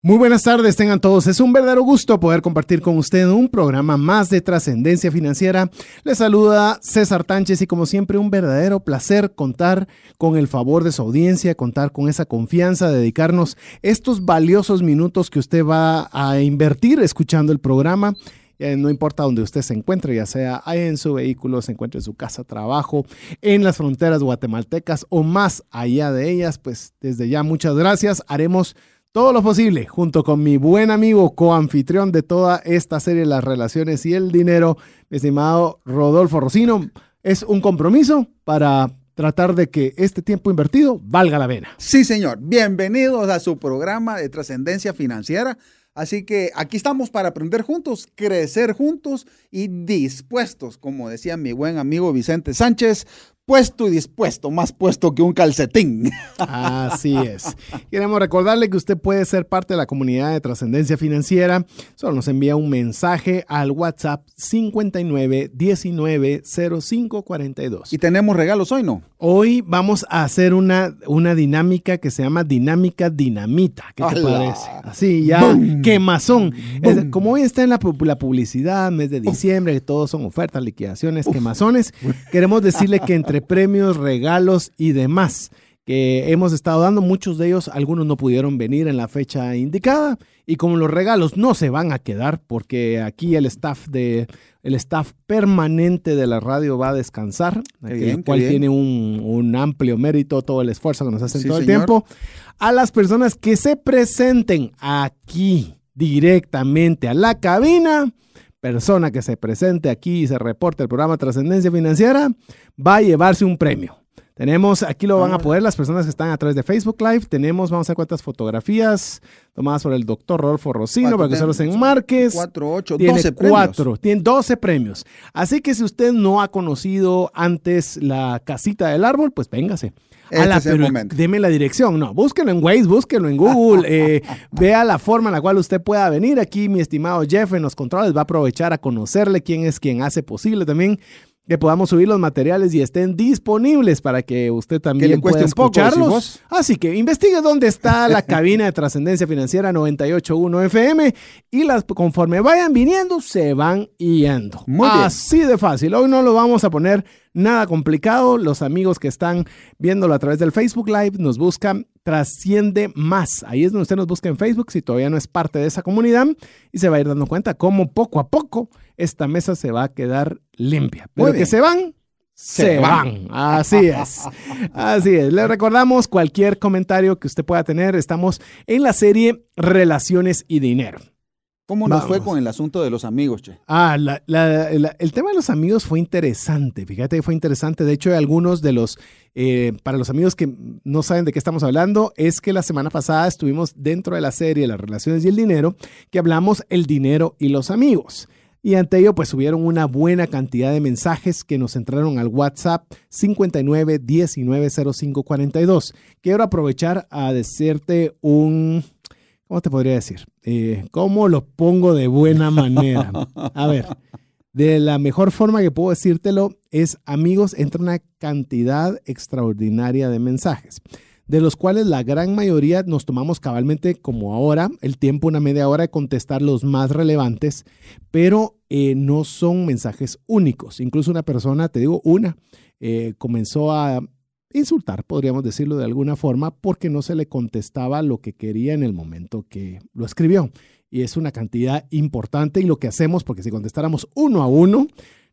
Muy buenas tardes, tengan todos. Es un verdadero gusto poder compartir con ustedes un programa más de trascendencia financiera. Les saluda César Tánchez y como siempre un verdadero placer contar con el favor de su audiencia, contar con esa confianza, dedicarnos estos valiosos minutos que usted va a invertir escuchando el programa. Eh, no importa donde usted se encuentre, ya sea en su vehículo, se encuentre en su casa, trabajo, en las fronteras guatemaltecas o más allá de ellas, pues desde ya muchas gracias. Haremos todo lo posible, junto con mi buen amigo, coanfitrión de toda esta serie, Las Relaciones y el Dinero, mi estimado Rodolfo Rocino. Es un compromiso para tratar de que este tiempo invertido valga la pena. Sí, señor. Bienvenidos a su programa de trascendencia financiera. Así que aquí estamos para aprender juntos, crecer juntos y dispuestos, como decía mi buen amigo Vicente Sánchez, puesto y dispuesto, más puesto que un calcetín. Así es. Queremos recordarle que usted puede ser parte de la comunidad de trascendencia financiera. Solo nos envía un mensaje al WhatsApp 59 19 05 42. Y tenemos regalos hoy, ¿no? Hoy vamos a hacer una, una dinámica que se llama dinámica dinamita. ¿Qué te parece? Así, ya, quemazón. como hoy está en la, la publicidad, mes de diciembre, que todos son ofertas, liquidaciones, quemazones, queremos decirle que entre premios, regalos y demás que hemos estado dando. Muchos de ellos, algunos no pudieron venir en la fecha indicada. Y como los regalos no se van a quedar, porque aquí el staff de el staff permanente de la radio va a descansar, el cual tiene un, amplio mérito todo el esfuerzo que nos hacen todo el tiempo. A las personas que se presenten aquí directamente a la cabina persona que se presente aquí y se reporte el programa Trascendencia Financiera va a llevarse un premio. Tenemos, aquí lo van a ah. poder las personas que están a través de Facebook Live. Tenemos, vamos a ver cuántas fotografías tomadas por el doctor Rodolfo Rocino para que se los enmarques. Cuatro, ocho, tiene doce cuatro, tiene 12 premios. Así que si usted no ha conocido antes la casita del árbol, pues véngase. Este la, es el momento. Deme la dirección. No, búsquelo en Waze, búsquelo en Google. Eh, vea la forma en la cual usted pueda venir. Aquí mi estimado Jeff en los controles va a aprovechar a conocerle quién es quien hace posible también que podamos subir los materiales y estén disponibles para que usted también pueda escucharlos. Así que investigue dónde está la cabina de trascendencia financiera 981 FM y las conforme vayan viniendo se van yendo. Así de fácil. Hoy no lo vamos a poner nada complicado. Los amigos que están viéndolo a través del Facebook Live nos buscan Trasciende Más. Ahí es donde usted nos busca en Facebook si todavía no es parte de esa comunidad y se va a ir dando cuenta cómo poco a poco esta mesa se va a quedar limpia. Pero que se van, se, van. Así es. Así es. Le recordamos cualquier comentario que usted pueda tener. Estamos en la serie Relaciones y Dinero. ¿Cómo nos fue con el asunto de los amigos, Che? Ah, el tema de los amigos fue interesante. Fíjate que fue interesante. De hecho, algunos de los, eh, para los amigos que no saben de qué estamos hablando, es que la semana pasada estuvimos dentro de la serie Las relaciones y el dinero, que hablamos el dinero y los amigos. Y ante ello, pues subieron una buena cantidad de mensajes que nos entraron al WhatsApp 59 19 05 42. Quiero aprovechar a decirte un, ¿cómo te podría decir? Eh, ¿Cómo lo pongo de buena manera? A ver, de la mejor forma que puedo decírtelo es, amigos, entra una cantidad extraordinaria de mensajes de los cuales la gran mayoría nos tomamos cabalmente como ahora, el tiempo, una media hora de contestar los más relevantes, pero eh, no son mensajes únicos. Incluso una persona, te digo, una, eh, comenzó a insultar, podríamos decirlo de alguna forma, porque no se le contestaba lo que quería en el momento que lo escribió. Y es una cantidad importante y lo que hacemos, porque si contestáramos uno a uno,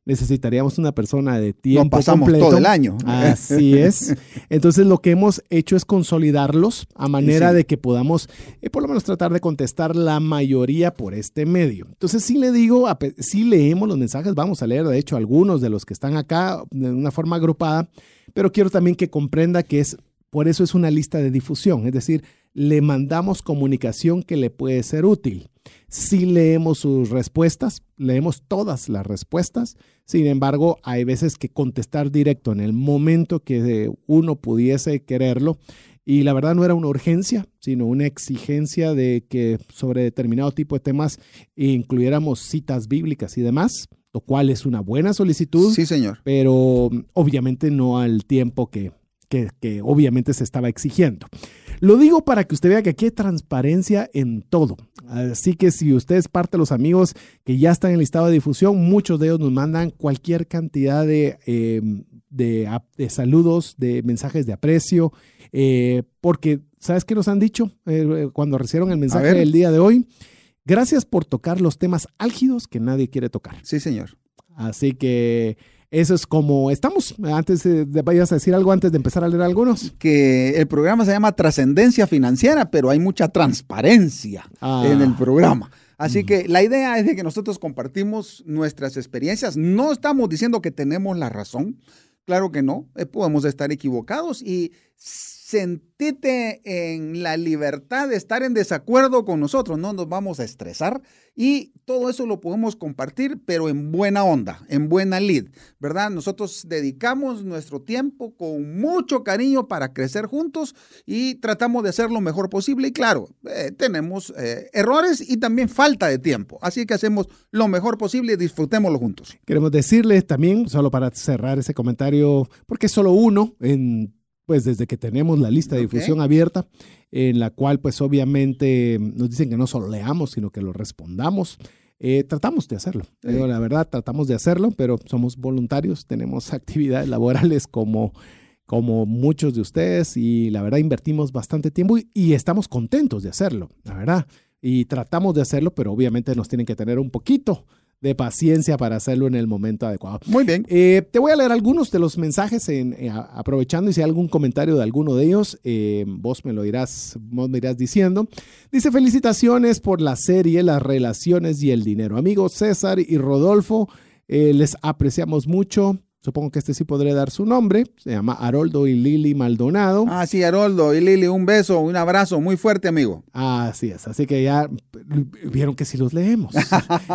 necesitaríamos una persona de tiempo pasamos todo el año. Así es. Entonces lo que hemos hecho es consolidarlos a manera de que podamos eh, por lo menos tratar de contestar la mayoría por este medio. Entonces sí le digo, sí leemos los mensajes, vamos a leer de hecho algunos de los que están acá de una forma agrupada, pero quiero también que comprenda que es por eso es una lista de difusión, es decir, le mandamos comunicación que le puede ser útil. Si leemos sus respuestas, leemos todas las respuestas, sin embargo, hay veces que contestar directo en el momento que uno pudiese quererlo, y la verdad no era una urgencia, sino una exigencia de que sobre determinado tipo de temas incluyéramos citas bíblicas y demás, lo cual es una buena solicitud. Sí, señor. Pero obviamente no al tiempo que, que, que obviamente se estaba exigiendo. Lo digo para que usted vea que aquí hay transparencia en todo. Así que si usted es parte de los amigos que ya están en el listado de difusión, muchos de ellos nos mandan cualquier cantidad de, em, de, saludos, de mensajes de aprecio, eh, porque ¿sabes qué nos han dicho eh, cuando recibieron el mensaje del día de hoy? Gracias por tocar los temas álgidos que nadie quiere tocar. Sí, señor. Así que eso es como estamos. Antes de, vayas a decir algo antes de empezar a leer algunos. Que el programa se llama Trascendencia Financiera, pero hay mucha transparencia ah. en el programa. Así que la idea es de que nosotros compartimos nuestras experiencias. No estamos diciendo que tenemos la razón. Claro que no. Eh, podemos estar equivocados y sentite en la libertad de estar en desacuerdo con nosotros, no nos vamos a estresar y todo eso lo podemos compartir, pero en buena onda, en buena lid, ¿verdad? Nosotros dedicamos nuestro tiempo con mucho cariño para crecer juntos y tratamos de hacer lo mejor posible y claro, eh, tenemos eh, errores y también falta de tiempo, así que hacemos lo mejor posible y disfrutémoslo juntos. Queremos decirles también, solo para cerrar ese comentario, porque solo uno en pues desde que tenemos la lista de difusión abierta, en la cual pues obviamente nos dicen que no solo leamos, sino que lo respondamos. Eh, tratamos de hacerlo. la verdad, tratamos de hacerlo, pero somos voluntarios, tenemos actividades laborales como, como muchos de ustedes y la verdad invertimos bastante tiempo y, y estamos contentos de hacerlo, la verdad. Y tratamos de hacerlo, pero obviamente nos tienen que tener un poquito de paciencia para hacerlo en el momento adecuado. Muy bien. Eh, te voy a leer algunos de los mensajes en, eh, aprovechando y si hay algún comentario de alguno de ellos, eh, vos me lo irás, vos me irás diciendo. Dice felicitaciones por la serie, las relaciones y el dinero. Amigos César y Rodolfo, les apreciamos mucho. Supongo que este sí podría dar su nombre. Se llama Haroldo y Lili Maldonado. Ah, sí, Haroldo y Lili, un beso, un abrazo muy fuerte, amigo. Así es, así que ya vieron que sí los leemos.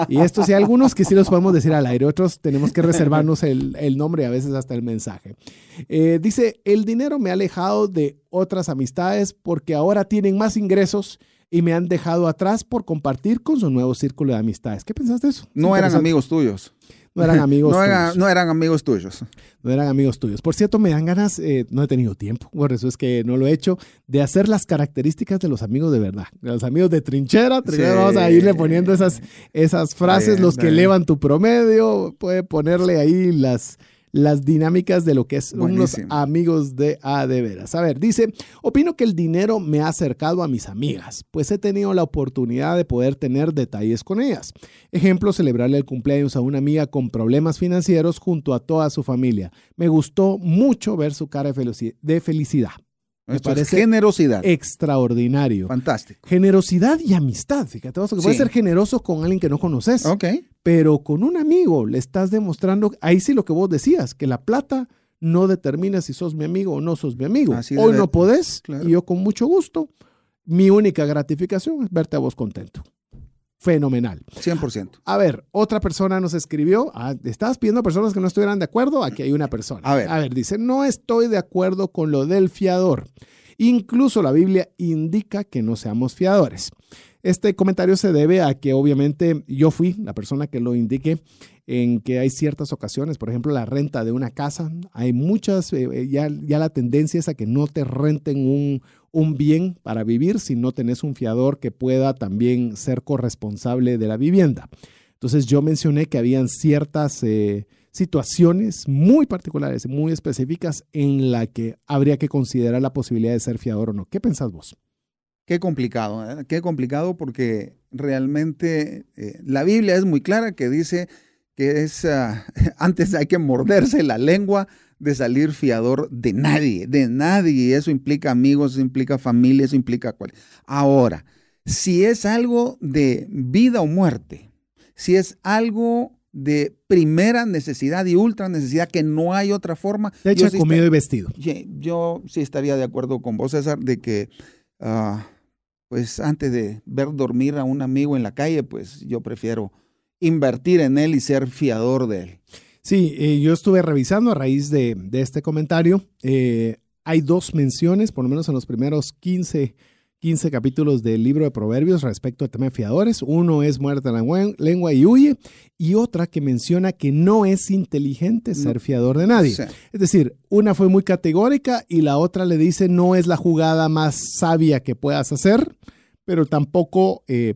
y estos sí, algunos que sí los podemos decir al aire, otros tenemos que reservarnos el, nombre y a veces hasta el mensaje. Eh, dice, el dinero me ha alejado de otras amistades porque ahora tienen más ingresos y me han dejado atrás por compartir con su nuevo círculo de amistades. ¿Qué pensás de eso? No eran amigos tuyos. No eran amigos tuyos. no eran amigos tuyos. No eran amigos tuyos. Por cierto, me dan ganas, eh, no he tenido tiempo, por eso es que no lo he hecho, de hacer las características de los amigos de verdad. De los amigos de trinchera, vamos a irle poniendo esas, esas frases, los que elevan tu promedio, puede ponerle ahí las las dinámicas de lo que es unos amigos de A de veras. A ver, dice, opino que el dinero me ha acercado a mis amigas, pues he tenido la oportunidad de poder tener detalles con ellas. Ejemplo, celebrarle el cumpleaños a una amiga con problemas financieros junto a toda su familia. Me gustó mucho ver su cara de felicidad. Me parece generosidad. Extraordinario. Fantástico. Generosidad y amistad. Fíjate, vos, que puedes ser generoso con alguien que no conoces. Ok. Pero con un amigo le estás demostrando, ahí sí lo que vos decías, que la plata no determina si sos mi amigo o no sos mi amigo. Hoy no podés y yo con mucho gusto. Mi única gratificación es verte a vos contento fenomenal. 100%. A ver, otra persona nos escribió, ah, estabas pidiendo a personas que no estuvieran de acuerdo, aquí hay una persona. A ver. A ver, dice, no estoy de acuerdo con lo del fiador. Incluso la Biblia indica que no seamos fiadores. Este comentario se debe a que obviamente yo fui la persona que lo indique en que hay ciertas ocasiones, por ejemplo, la renta de una casa, hay muchas, eh, eh, ya, la tendencia es a que no te renten un, un bien para vivir si no tenés un fiador que pueda también ser corresponsable de la vivienda. Entonces yo mencioné que habían ciertas eh, situaciones muy particulares, muy específicas en la que habría que considerar la posibilidad de ser fiador o no. ¿Qué pensás vos? Qué complicado, ¿eh? qué complicado porque realmente eh, la Biblia es muy clara que dice que es, ah, antes hay que morderse la lengua de salir fiador de nadie, de nadie. Eso implica amigos, eso implica familia, eso implica cual. Ahora, si es algo de vida o muerte, si es algo de primera necesidad y ultra necesidad que no hay otra forma. De hecho, comido y vestido. Yo sí estaría de acuerdo con vos, César, de que ah, pues antes de ver dormir a un amigo en la calle, pues yo prefiero invertir en él y ser fiador de él. Sí, eh, yo estuve revisando a raíz de, este comentario. eh, hay dos menciones, por lo menos en los primeros 15, 15 capítulos del libro de Proverbios respecto al tema de fiadores. Uno es muerte la lengua y huye, y otra que menciona que no es inteligente ser fiador de nadie. Sí. Es decir, una fue muy categórica y la otra le dice no es la jugada más sabia que puedas hacer, pero tampoco eh,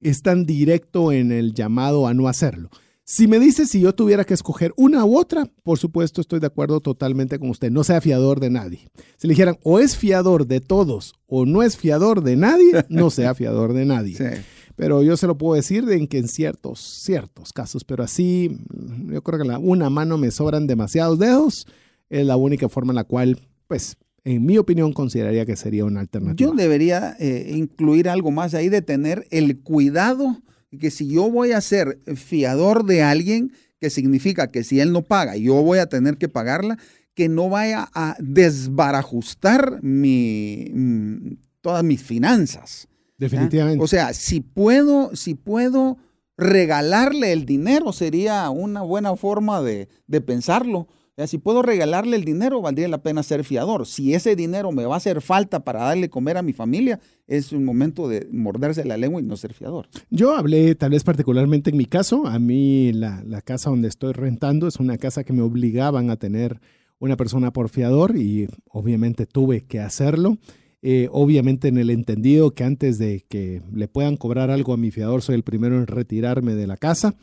es tan directo en el llamado a no hacerlo. Si me dice si yo tuviera que escoger una u otra, por supuesto estoy de acuerdo totalmente con usted. No sea fiador de nadie. Si le dijeran o es fiador de todos o no es fiador de nadie, no sea fiador de nadie. Sí. Pero yo se lo puedo decir de en que en ciertos, ciertos casos, pero así, mm, yo creo que la una mano me sobran demasiados dedos, es la única forma en la cual, pues, en mi opinión, consideraría que sería una alternativa. Yo debería eh, incluir algo más ahí de tener el cuidado que si yo voy a ser fiador de alguien, que significa que si él no paga, yo voy a tener que pagarla, que no vaya a desbarajustar mi, mm, todas mis finanzas. Definitivamente. O sea, si puedo, si puedo regalarle el dinero, sería una buena forma de, de pensarlo. Si puedo regalarle el dinero, valdría la pena ser fiador. Si ese dinero me va a hacer falta para darle comer a mi familia, es un momento de morderse la lengua y no ser fiador. Yo hablé tal vez particularmente en mi caso, a mí la, la casa donde estoy rentando es una casa que me obligaban a tener una persona por fiador y obviamente tuve que hacerlo. Eh, obviamente en el entendido que antes de que le puedan cobrar algo a mi fiador soy el primero en retirarme de la casa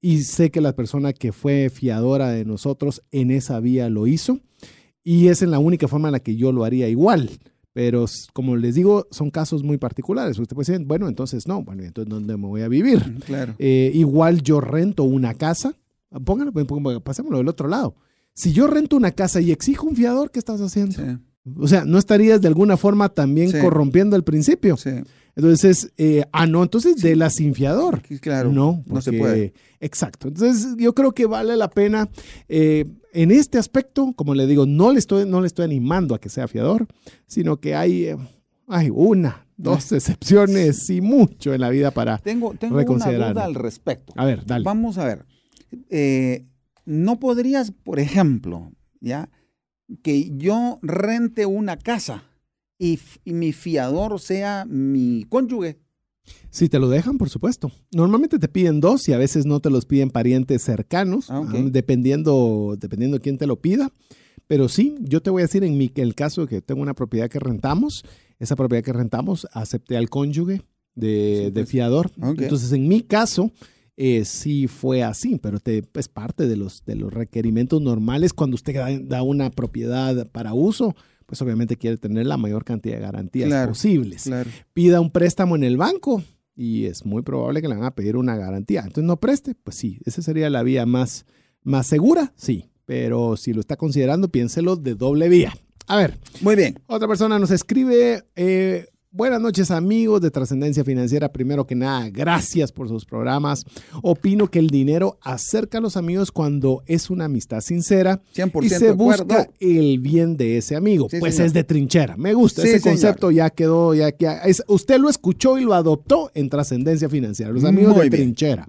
y sé que la persona que fue fiadora de nosotros en esa vía lo hizo y es en la única forma en la que yo lo haría igual. Pero como les digo, son casos muy particulares. Usted puede decir, bueno, entonces no, bueno, entonces ¿dónde me voy a vivir? Claro. Eh, igual yo rento una casa, pónganlo, pónganlo, pasémoslo del otro lado. Si yo rento una casa y exijo un fiador, ¿qué estás haciendo? Sí, O sea, ¿no estarías de alguna forma también Sí. corrompiendo el principio? sí, Entonces, eh, ah, no, entonces de la sin fiador. sí, claro. No, no se puede. Exacto. Entonces, yo creo que vale la pena eh, en este aspecto, como le digo, no le estoy, no le estoy animando a que sea fiador, sino que hay, eh, hay una, dos excepciones y mucho en la vida para. Tengo, tengo una reconsiderarlo. duda al respecto. A ver, dale. Vamos a ver. Eh, no podrías, por ejemplo, ya que yo rente una casa y, mi fiador sea mi cónyuge. Si te lo dejan, por supuesto. Normalmente te piden dos y a veces no te los piden parientes cercanos, Ah, ah, dependiendo, dependiendo quién te lo pida. Pero sí, yo te voy a decir en mi, el caso que tengo una propiedad que rentamos, esa propiedad que rentamos acepté al cónyuge de, Sí, de pues. fiador. Entonces, en mi caso, eh, sí fue así, pero te, es parte de los, de los requerimientos normales cuando usted da, da una propiedad para uso, pues obviamente quiere tener la mayor cantidad de garantías Claro, posibles Claro. pida un préstamo en el banco y es muy probable que le van a pedir una garantía. Entonces no preste, pues sí, esa sería la vía más, más segura, sí, pero si lo está considerando, piénselo de doble vía. A ver, Muy bien. otra persona nos escribe, eh, buenas noches amigos de Trascendencia Financiera, primero que nada, gracias por sus programas. Opino que el dinero acerca a los amigos cuando es una amistad sincera 100% y se busca acuerdo. el bien de ese amigo. Sí, pues señor. es de trinchera. Me gusta. Sí, ese señor. concepto ya quedó, ya, ya es- usted lo escuchó y lo adoptó en trascendencia financiera. Los amigos Muy de bien. trinchera.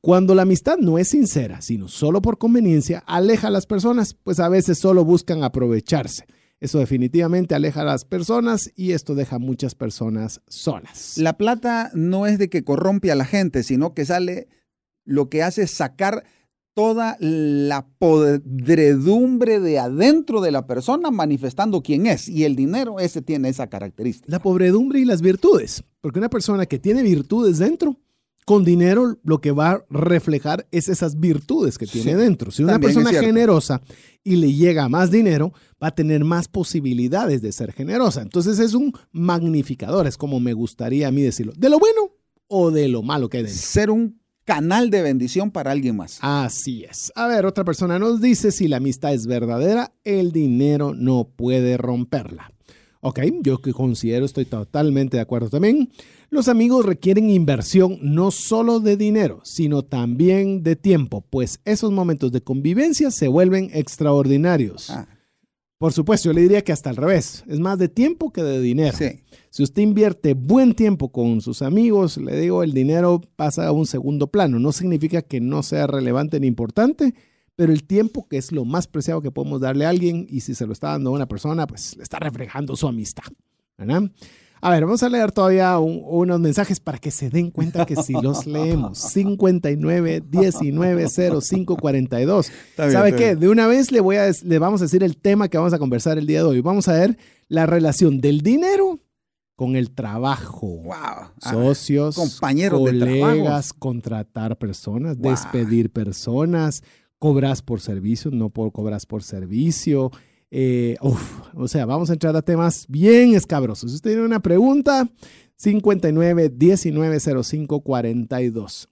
Cuando la amistad no es sincera, sino solo por conveniencia, aleja a las personas, pues a veces solo buscan aprovecharse. Eso definitivamente aleja a las personas y esto deja a muchas personas solas. La plata no es de que corrompe a la gente, sino que sale, lo que hace es sacar toda la podredumbre de adentro de la persona manifestando quién es. Y el dinero, ese tiene esa característica. La pobredumbre y las virtudes. Porque una persona que tiene virtudes dentro, con dinero lo que va a reflejar es esas virtudes que tiene Sí, dentro. Si una es persona cierto. generosa y le llega más dinero, va a tener más posibilidades de ser generosa. Entonces es un magnificador, es como me gustaría a mí decirlo. ¿De lo bueno o de lo malo que hay dentro? Ser un canal de bendición para alguien más. Así es. A ver, otra persona nos dice, si la amistad es verdadera, el dinero no puede romperla. Ok, yo que considero, estoy totalmente de acuerdo también. Los amigos requieren inversión no solo de dinero, sino también de tiempo, pues esos momentos de convivencia se vuelven extraordinarios. Ah, Por supuesto, yo le diría que hasta al revés. Es más de tiempo que de dinero. Sí. Si usted invierte buen tiempo con sus amigos, le digo, el dinero pasa a un segundo plano. No significa que no sea relevante ni importante, pero el tiempo, que es lo más preciado que podemos darle a alguien, y si se lo está dando a una persona, pues le está reflejando su amistad. ¿verdad? A ver, vamos a leer todavía un- unos mensajes para que se den cuenta que si los leemos. 59 19 05 42. Está bien, ¿Sabe qué? bien. De una vez le, voy a, des- le vamos a decir el tema que vamos a conversar el día de hoy. Vamos a ver la relación del dinero con el trabajo. Wow. Ah, Socios, compañeros de colegas, trabajo. contratar personas, Wow. despedir personas, cobras por servicio, no por, cobras por servicio. Eh, o sea, vamos a entrar a temas bien escabrosos. Usted tiene una pregunta, 59 19 05 42.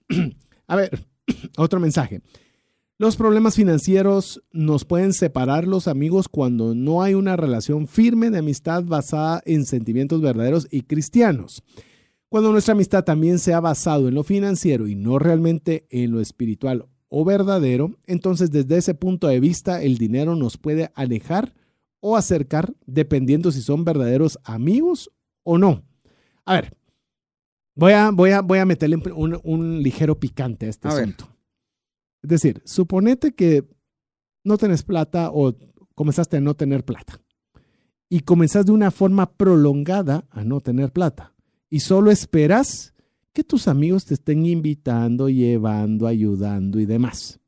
a ver, otro mensaje. Los problemas financieros nos pueden separar los amigos cuando no hay una relación firme de amistad basada en sentimientos verdaderos y cristianos. Cuando nuestra amistad también se ha basado en lo financiero y no realmente en lo espiritual o verdadero, entonces desde ese punto de vista el dinero nos puede alejar o acercar dependiendo si son verdaderos amigos o no. A ver, voy a, voy a, voy a meterle un, un ligero picante a este A ver. asunto. Es decir, suponete que no tenés plata o comenzaste a no tener plata y comenzás de una forma prolongada a no tener plata y solo esperas que tus amigos te estén invitando, llevando, ayudando y demás.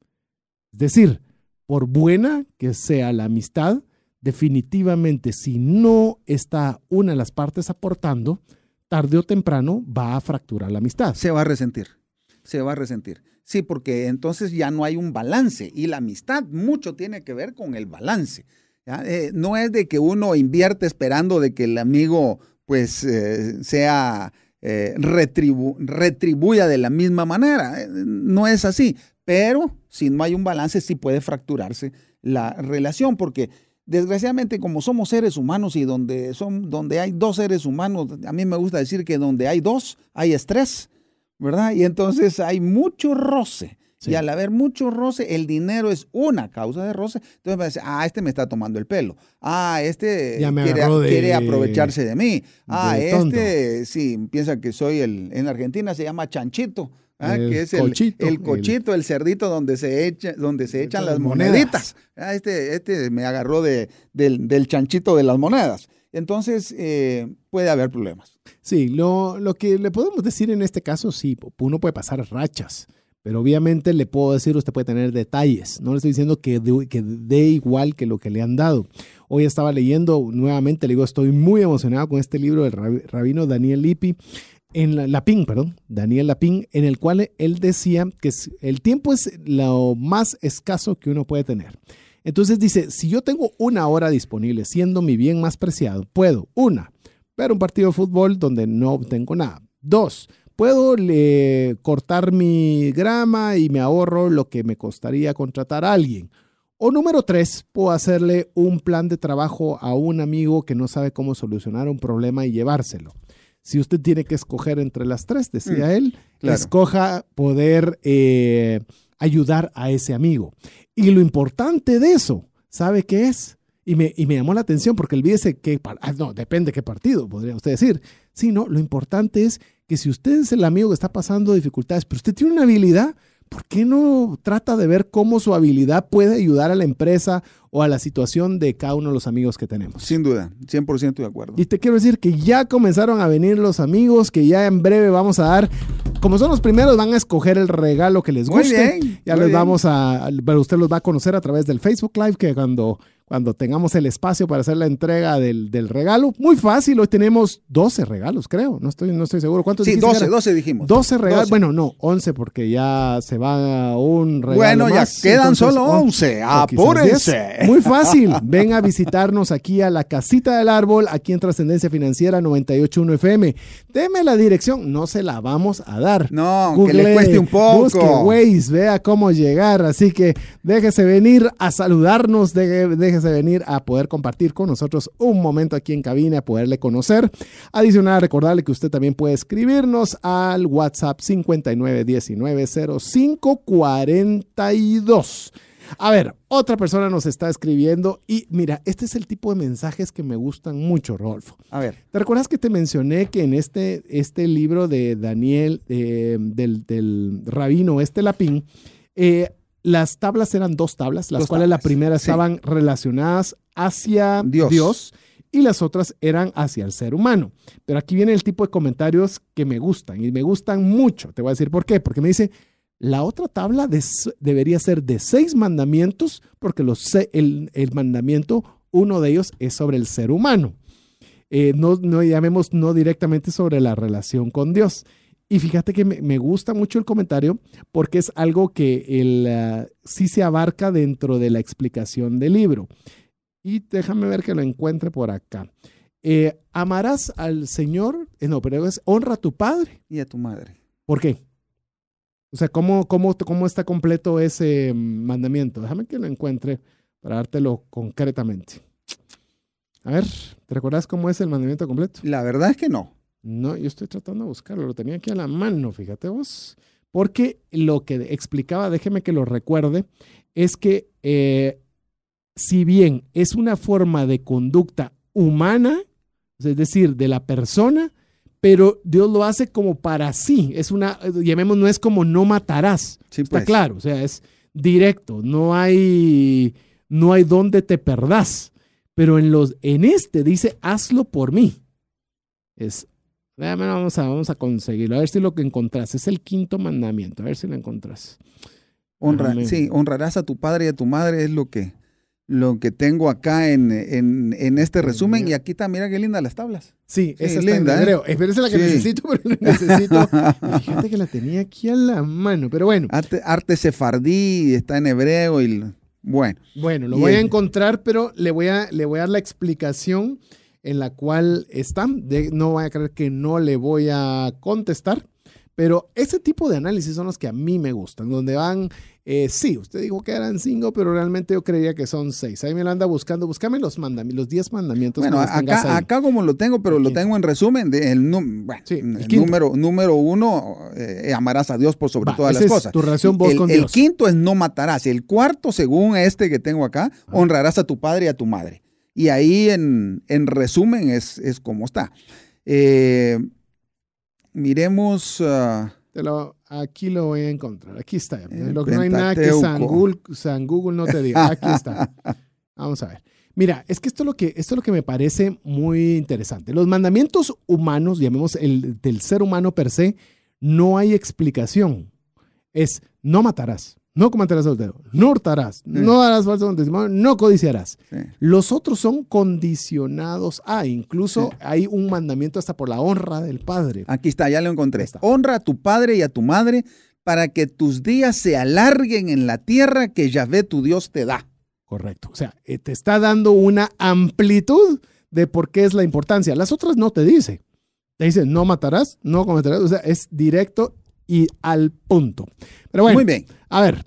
Es decir, por buena que sea la amistad, definitivamente si no está una de las partes aportando, tarde o temprano va a fracturar la amistad. Se va a resentir. Se va a resentir. Sí, porque entonces ya no hay un balance y la amistad mucho tiene que ver con el balance. Eh, no es de que uno invierte esperando de que el amigo pues eh, sea eh, retribu- retribuya de la misma manera. Eh, no es así. Pero si no hay un balance sí puede fracturarse la relación porque desgraciadamente como somos seres humanos y donde, son, donde hay dos seres humanos, a mí me gusta decir que donde hay dos hay estrés. ¿verdad? Y entonces hay mucho roce. Sí. Y al haber mucho roce, el dinero es una causa de roce. Entonces a decir, ah, este me está tomando el pelo. Ah, este me quiere, agarró de- quiere aprovecharse de mí. Ah, de este, sí, piensa que soy el, en Argentina se llama chanchito. ¿ah? Que es el cochito, el el- cochito, el, cerdito donde se, echa, donde se echan las moneditas. Ah, este, este me agarró de, del, del chanchito de las monedas. Entonces, eh, puede haber problemas. Sí, lo, lo que le podemos decir en este caso, sí, uno puede pasar rachas, pero obviamente le puedo decir, usted puede tener detalles. No le estoy diciendo que dé que dé igual que lo que le han dado. Hoy estaba leyendo nuevamente, le digo, estoy muy emocionado con este libro del rab- rabino Daniel Lippi, en la, Lapín, perdón, Daniel Lapín, en el cual él decía que el tiempo es lo más escaso que uno puede tener. Entonces dice, si yo tengo una hora disponible, siendo mi bien más preciado, puedo, una, ver un partido de fútbol donde no obtengo nada. Dos, puedo le- cortar mi grama y me ahorro lo que me costaría contratar a alguien. O número tres, puedo hacerle un plan de trabajo a un amigo que no sabe cómo solucionar un problema y llevárselo. Si usted tiene que escoger entre las tres, decía Mm, él, claro. escoja poder eh, ayudar a ese amigo. Y lo importante de eso, ¿sabe qué es? Y me, y me llamó la atención porque olvídese que, ah, no, depende qué partido, podría usted decir. Sí, no, lo importante es que si usted es el amigo que está pasando dificultades, pero usted tiene una habilidad, ¿por qué no trata de ver cómo su habilidad puede ayudar a la empresa o a la situación de cada uno de los amigos que tenemos? Sin duda, 100% de acuerdo. Y te quiero decir que ya comenzaron a venir los amigos, que ya en breve vamos a dar, como son los primeros, van a escoger el regalo que les Muy guste. bien, ya muy les bien. vamos a, pero usted los va a conocer a través del Facebook Live, que cuando, cuando tengamos el espacio para hacer la entrega del, del regalo, muy fácil, hoy tenemos 12 regalos, creo, no estoy, no estoy seguro. ¿Cuántos Sí, dijiste que 12, eran? 12 dijimos. 12 regalos, 12. bueno, no, 11 porque ya se va un regalo Bueno, ya más, quedan entonces, solo on- 11. o quizás Apúrense. 10. Muy fácil. Ven a visitarnos aquí a la casita del árbol, aquí en Trascendencia Financiera 981 FM. Deme la dirección, no se la vamos a dar. No, que le cueste un poco. Busque Waze, vea cómo llegar. Así que déjese venir a saludarnos, deje- déjese venir a poder compartir con nosotros un momento aquí en cabina, a poderle conocer. Adicional, recordarle que usted también puede escribirnos al WhatsApp 59190542. A ver, otra persona nos está escribiendo y mira, este es el tipo de mensajes que me gustan mucho, Rodolfo. A ver. ¿Te recuerdas que te mencioné que en este, este libro de Daniel, eh, del, del rabino este Lapín, eh, las tablas eran dos tablas, las Dos cuales la tablas, primera sí. estaban relacionadas hacia Dios. Dios. y las otras eran hacia el ser humano. Pero aquí viene el tipo de comentarios que me gustan y me gustan mucho. Te voy a decir por qué. Porque me dice, la otra tabla de debería ser de seis mandamientos porque los, el, el mandamiento, uno de ellos es sobre el ser humano. Eh, no, no llamemos no directamente sobre la relación con Dios. Y fíjate que me, me gusta mucho el comentario porque es algo que el, ah, sí se abarca dentro de la explicación del libro. Y déjame ver que lo encuentre por acá. Eh, amarás al Señor, eh, no, pero es honra a tu Padre. Y a tu madre. ¿Por qué? O sea, ¿cómo, cómo, cómo está completo ese mm, mandamiento? Déjame que lo encuentre para dártelo concretamente. A ver, ¿te recuerdas cómo es el mandamiento completo? La verdad es que no. No, yo estoy tratando de buscarlo, lo tenía aquí a la mano, fíjate vos. Porque lo que explicaba, déjeme que lo recuerde, es que eh, si bien es una forma de conducta humana, es decir, de la persona, pero Dios lo hace como para sí. Es una, llamemos, no es como no matarás. Sí, Está pues. claro, o sea, es directo, no hay, no hay donde te perdás. Pero en, los, en este dice, hazlo por mí. Es, déjame, vamos a, vamos a conseguirlo, a ver si lo que encontrás. Es el quinto mandamiento, a ver si lo encontrás. Honra, Amén. sí, honrarás a tu padre y a tu madre es lo que, lo que tengo acá en, en, en este resumen. mira. Y aquí está, mira qué lindas las tablas. Sí, esa Sí, linda, ¿eh? hebreo. Eh, Pero esa es la que Sí. necesito, pero necesito. Fíjate que la tenía aquí a la mano, pero bueno. Arte, arte sefardí, está en hebreo y bueno. Bueno, lo Y voy a encontrar, pero le voy a, le voy a dar la explicación en la cual está. De- no voy a creer que no le voy a contestar, pero ese tipo de análisis son los que a mí me gustan, donde van, eh, sí, usted dijo que eran cinco, pero realmente yo creía que son seis. Ahí me lo anda buscando, búscame los mandamientos, los diez mandamientos. Bueno, que acá, acá como lo tengo, pero lo Quinto. tengo en resumen, de el, bueno, Sí, el el número, número uno, eh, amarás a Dios por sobre Va, todas las es cosas. tu relación vos el, con el Dios. quinto es no matarás. El cuarto, según este que tengo acá, Ah. honrarás a tu padre y a tu madre. Y ahí en, en resumen es, es como está. Eh, miremos... ah, Te lo- aquí lo voy a encontrar. Aquí está. El Lo que no hay nada que San. Google, San Google no te diga. Aquí está. Vamos a ver. Mira, es que esto es lo que, esto es lo que me parece muy interesante. Los mandamientos humanos, llamemos el del ser humano per se, no hay explicación. Es no matarás, no cometerás adulterio, no hurtarás, no darás falso testimonio, no codiciarás. sí. Los otros son condicionados a, incluso Sí. hay un mandamiento hasta por la honra del padre. Aquí está, ya lo encontré. Está. Honra a tu padre y a tu madre para que tus días se alarguen en la tierra que Yahvé tu Dios te da. Correcto. O sea, eh, te está dando una amplitud de por qué es la importancia. Las otras no te dice. Te dice, no matarás, no cometerás. O sea, es directo y al punto. Pero bueno, Muy bien. a ver,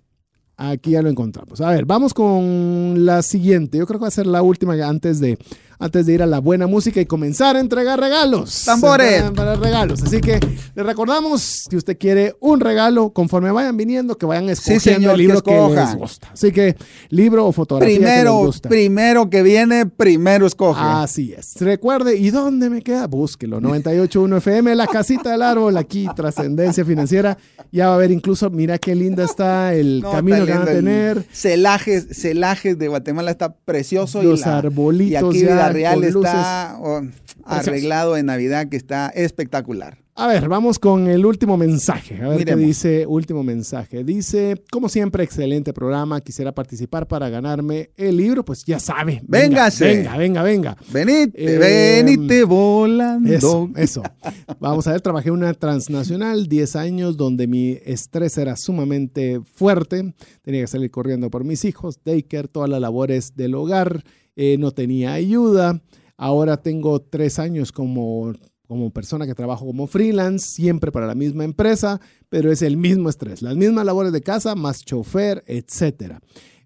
aquí ya lo encontramos. A ver, vamos con la siguiente. Yo creo que va a ser la última antes de, antes de ir a la buena música y comenzar a entregar regalos. ¡Tambores! Para, regalos. Así que le recordamos, si usted quiere un regalo, conforme vayan viniendo, que vayan escogiendo señor, el libro que que, les gusta. Así que libro o fotografía que les Primero, gusta. primero que viene, primero escoge. Así es. Recuerde, ¿y dónde me queda? Búsquelo. 98.1 FM, la casita del árbol, aquí, trascendencia financiera. Ya va a ver incluso, mira qué linda está el No, camino que van a tener. Celajes, celajes de Guatemala está precioso. Los y, la- y arbolitos aquí ya Real está oh, arreglado de Navidad que está espectacular. A ver, vamos con el último mensaje. A ver Miremos. qué dice último mensaje. Dice, como siempre, excelente programa. Quisiera participar para ganarme el libro. Pues ya sabe. Venga, Véngase. Venga, venga, venga. Venite, Eh, venite volando. Eso, eso. Vamos a ver, trabajé en una transnacional, 10 años, donde mi estrés era sumamente fuerte. Tenía que salir corriendo por mis hijos, daycare, todas las labores del hogar. Eh, no tenía ayuda. Ahora tengo tres años como, como persona que trabajo como freelance, siempre para la misma empresa, pero es el mismo estrés, las mismas labores de casa, más chofer, etcétera.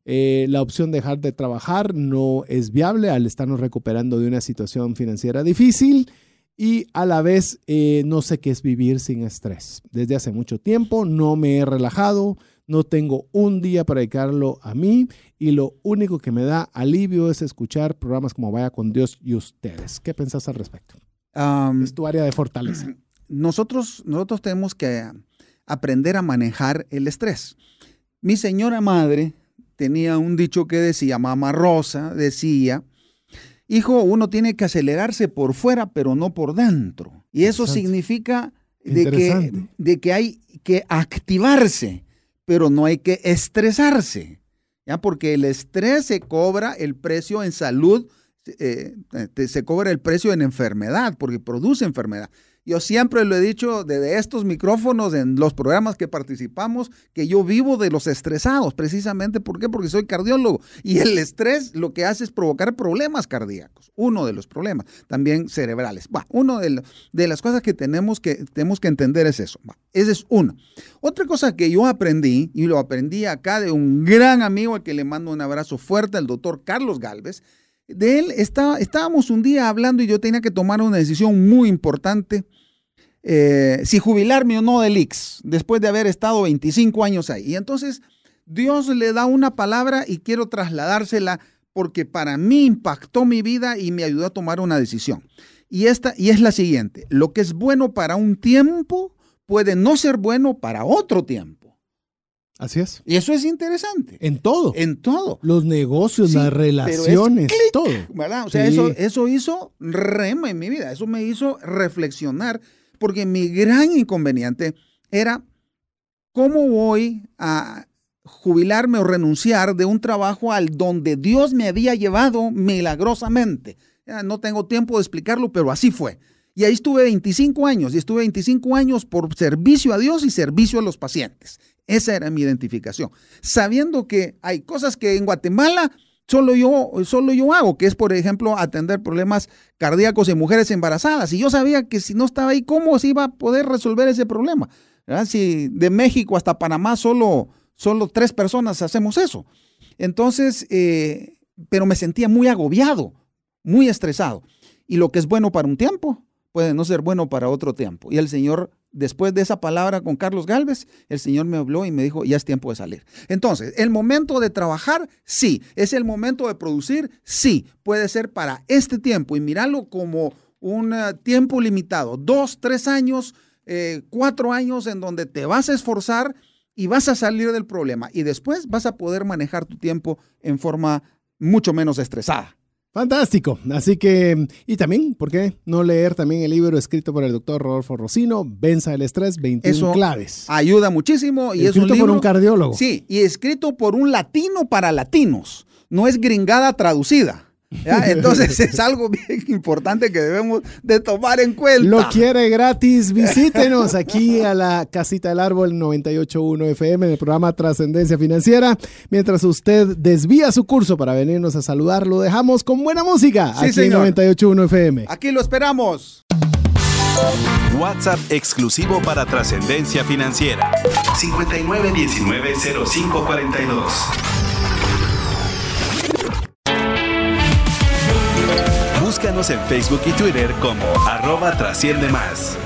Eh, la opción de dejar de trabajar no es viable al estarnos recuperando de una situación financiera difícil y a la vez eh, no sé qué es vivir sin estrés. Desde hace mucho tiempo no me he relajado, no tengo un día para dedicarlo a mí y lo único que me da alivio es escuchar programas como Vaya con Dios y ustedes. ¿Qué pensás al respecto? Um, es tu área de fortaleza. Nosotros, nosotros tenemos que aprender a manejar el estrés. Mi señora madre tenía un dicho que decía, mamá Rosa decía, hijo, uno tiene que acelerarse por fuera, pero no por dentro. Y eso significa de que, de que hay que activarse, pero no hay que estresarse. ¿ya? Porque el estrés se cobra el precio en salud, eh, se cobra el precio en enfermedad, porque produce enfermedad. Yo siempre lo he dicho desde estos micrófonos en los programas que participamos, que yo vivo de los estresados, precisamente ¿por qué? Porque soy cardiólogo y el estrés lo que hace es provocar problemas cardíacos, uno de los problemas, también cerebrales. Bueno, uno de, las cosas que tenemos que, tenemos que entender es eso. ese es uno. Otra cosa que yo aprendí, y lo aprendí acá de un gran amigo al que le mando un abrazo fuerte, el doctor Carlos Galvez, de él está, estábamos un día hablando y yo tenía que tomar una decisión muy importante. Eh, si jubilarme o no del IX, después de haber estado 25 años ahí. Y entonces Dios le da una palabra y quiero trasladársela porque para mí impactó mi vida y me ayudó a tomar una decisión. Y, esta, y es la siguiente, lo que es bueno para un tiempo puede no ser bueno para otro tiempo. Así es. Y eso es interesante. En todo. En todo. Los negocios, las relaciones, todo. ¿Verdad? O sea, eso, eso hizo rema en mi vida. Eso me hizo reflexionar. Porque mi gran inconveniente era cómo voy a jubilarme o renunciar de un trabajo al donde Dios me había llevado milagrosamente. no tengo tiempo de explicarlo, pero así fue. Y ahí estuve 25 años, y estuve 25 años por servicio a Dios y servicio a los pacientes. Esa era mi identificación. Sabiendo que hay cosas que en Guatemala solo yo, solo yo hago, que es, por ejemplo, atender problemas cardíacos en mujeres embarazadas. Y yo sabía que si no estaba ahí, ¿cómo se iba a poder resolver ese problema? Si de México hasta Panamá solo, solo tres personas hacemos eso. Entonces, eh, pero me sentía muy agobiado, muy estresado. Y lo que es bueno para un tiempo puede no ser bueno para otro tiempo. Y el Señor después de esa palabra con Carlos Galvez, el Señor me habló y me dijo, ya es tiempo de salir. Entonces, el momento de trabajar, sí. Es el momento de producir, sí. Puede ser para este tiempo y mirarlo como un eh, tiempo limitado, dos, tres años, eh, cuatro años en donde te vas a esforzar y vas a salir del problema y después vas a poder manejar tu tiempo en forma mucho menos estresada. Fantástico. Así que, y también, ¿por qué no leer también el libro escrito por el doctor Rodolfo Rocino, Venza el estrés, 21 Eso claves? Ayuda muchísimo y es un libro, por un cardiólogo. Sí, y escrito por un latino para latinos. No es gringada traducida. Entonces es algo bien importante que debemos de tomar en cuenta. Lo quiere gratis, visítenos aquí a la Casita del Árbol 981 FM en el programa Trascendencia Financiera. Mientras usted desvía su curso para venirnos a saludar, lo dejamos con buena música aquí en 981 FM. Aquí lo esperamos. WhatsApp exclusivo para Trascendencia Financiera. 59190542. En Facebook y Twitter como arroba trasciende más.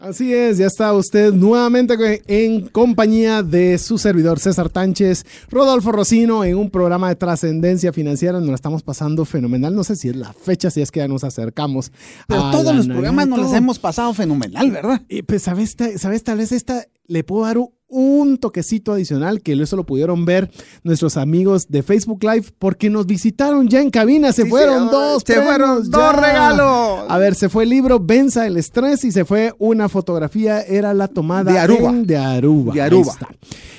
Así es, ya está usted nuevamente en compañía de su servidor César Tánchez, Rodolfo Rocino, en un programa de trascendencia financiera. Nos la estamos pasando fenomenal. No sé si es la fecha, si es que ya nos acercamos. Pero todos los programas nos los hemos pasado fenomenal, ¿verdad? Y pues, ¿sabes, ¿sabes? Tal vez esta le puedo dar un toquecito adicional que eso lo pudieron ver nuestros amigos de Facebook Live porque nos visitaron ya en cabina. Se fueron dos. Se fueron dos regalos. A ver, se fue el libro Venza el estrés y se fue una fotografía. Era la tomada de Aruba. de Aruba. De Aruba.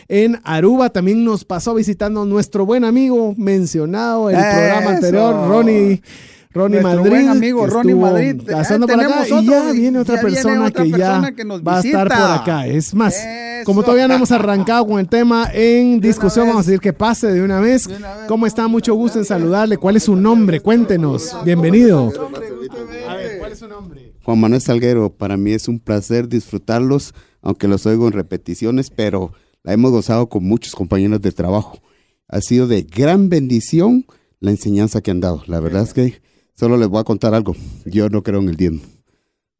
En Aruba también nos pasó visitando nuestro buen amigo mencionado en el programa anterior, Ronnie. Ronnie Madrid. Buen amigo Ronnie Madrid. Pasando por acá, y ya viene otra persona que ya va a estar por acá. Es más, como todavía no hemos arrancado con el tema en discusión, vamos a decir que pase de una vez. ¿Cómo está? Mucho gusto en saludarle. ¿Cuál es su nombre? Cuéntenos. Bienvenido. A ver, ¿cuál es su nombre? Juan Manuel Salguero. Para mí es un placer disfrutarlos, aunque los oigo en repeticiones, pero la hemos gozado con muchos compañeros de trabajo. Ha sido de gran bendición la enseñanza que han dado. La verdad es que solo les voy a contar algo. Yo no creo en el diezmo.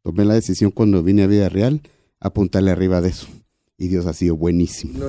Tomé la decisión cuando vine a Vida Real apuntarle arriba de eso y Dios ha sido buenísimo.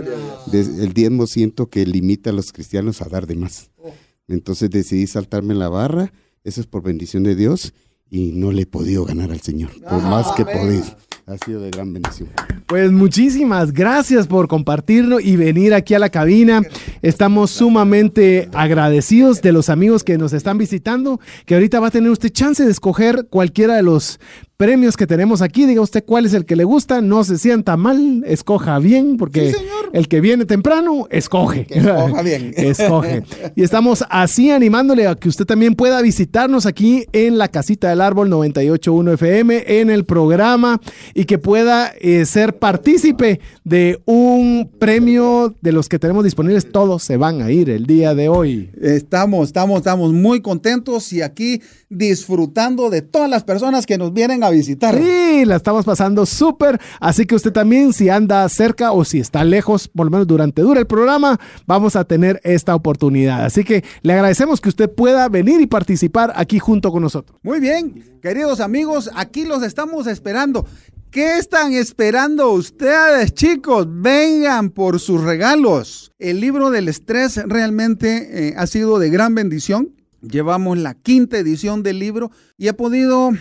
el diezmo siento que limita a los cristianos a dar de más. Oh. Entonces decidí saltarme la barra, eso es por bendición de Dios y no le he podido ganar al Señor, por ah, más que podéis. Ha sido de gran bendición. Pues muchísimas gracias por compartirlo y venir aquí a la cabina. Estamos sumamente agradecidos de los amigos que nos están visitando, que ahorita va a tener usted chance de escoger cualquiera de los premios que tenemos aquí. Diga usted cuál es el que le gusta, no se sienta mal, escoja bien, porque el que viene temprano, escoge. escoja bien. escoge. Y estamos así animándole a que usted también pueda visitarnos aquí en la Casita del Árbol 981 FM, en el programa, y que pueda eh, ser partícipe de un premio de los que tenemos disponibles. Todos se van a ir el día de hoy. Estamos, estamos, estamos muy contentos y aquí disfrutando de todas las personas que nos vienen a visitar. Sí, la estamos pasando súper. Así que usted también, si anda cerca o si está lejos, por lo menos durante dura el programa, vamos a tener esta oportunidad. Así que le agradecemos que usted pueda venir y participar aquí junto con nosotros. Muy bien, queridos amigos, aquí los estamos esperando. ¿Qué están esperando ustedes, chicos? Vengan por sus regalos. El libro del estrés realmente eh, ha sido de gran bendición. Llevamos la quinta edición del libro y he podido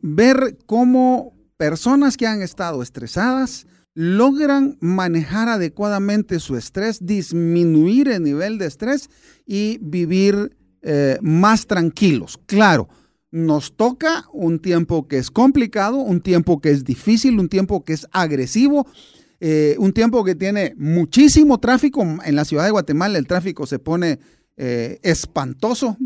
ver cómo personas que han estado estresadas logran manejar adecuadamente su estrés, disminuir el nivel de estrés y vivir eh, más tranquilos. Claro, nos toca un tiempo que es complicado, un tiempo que es difícil, un tiempo que es agresivo, eh, un tiempo que tiene muchísimo tráfico. En la ciudad de Guatemala el tráfico se pone eh, espantoso,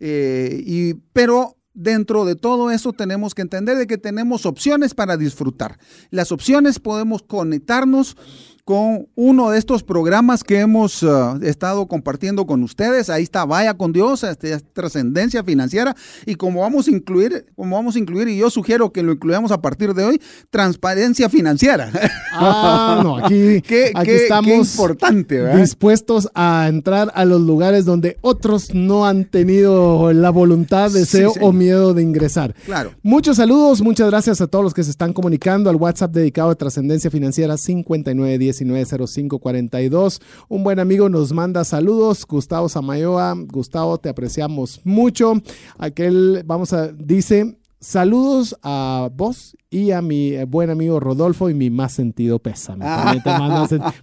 y, pero dentro de todo eso tenemos que entender de que tenemos opciones para disfrutar. Las opciones podemos conectarnos con uno de estos programas que hemos eh, estado compartiendo con ustedes. Ahí está Vaya con Dios, este, trascendencia financiera. Y como vamos a incluir, como vamos a incluir, y yo sugiero que lo incluyamos a partir de hoy, transparencia financiera. Ah, no, aquí, estamos importante, dispuestos a entrar a los lugares donde otros no han tenido la voluntad, deseo o miedo de ingresar. Claro. Muchos saludos, muchas gracias a todos los que se están comunicando al WhatsApp dedicado a trascendencia financiera 5910 190542. Un buen amigo nos manda saludos, Gustavo Samayoa. Gustavo, te apreciamos mucho. Aquel, vamos a, dice, Saludos a vos y a mi buen amigo Rodolfo y mi más sentido pésame.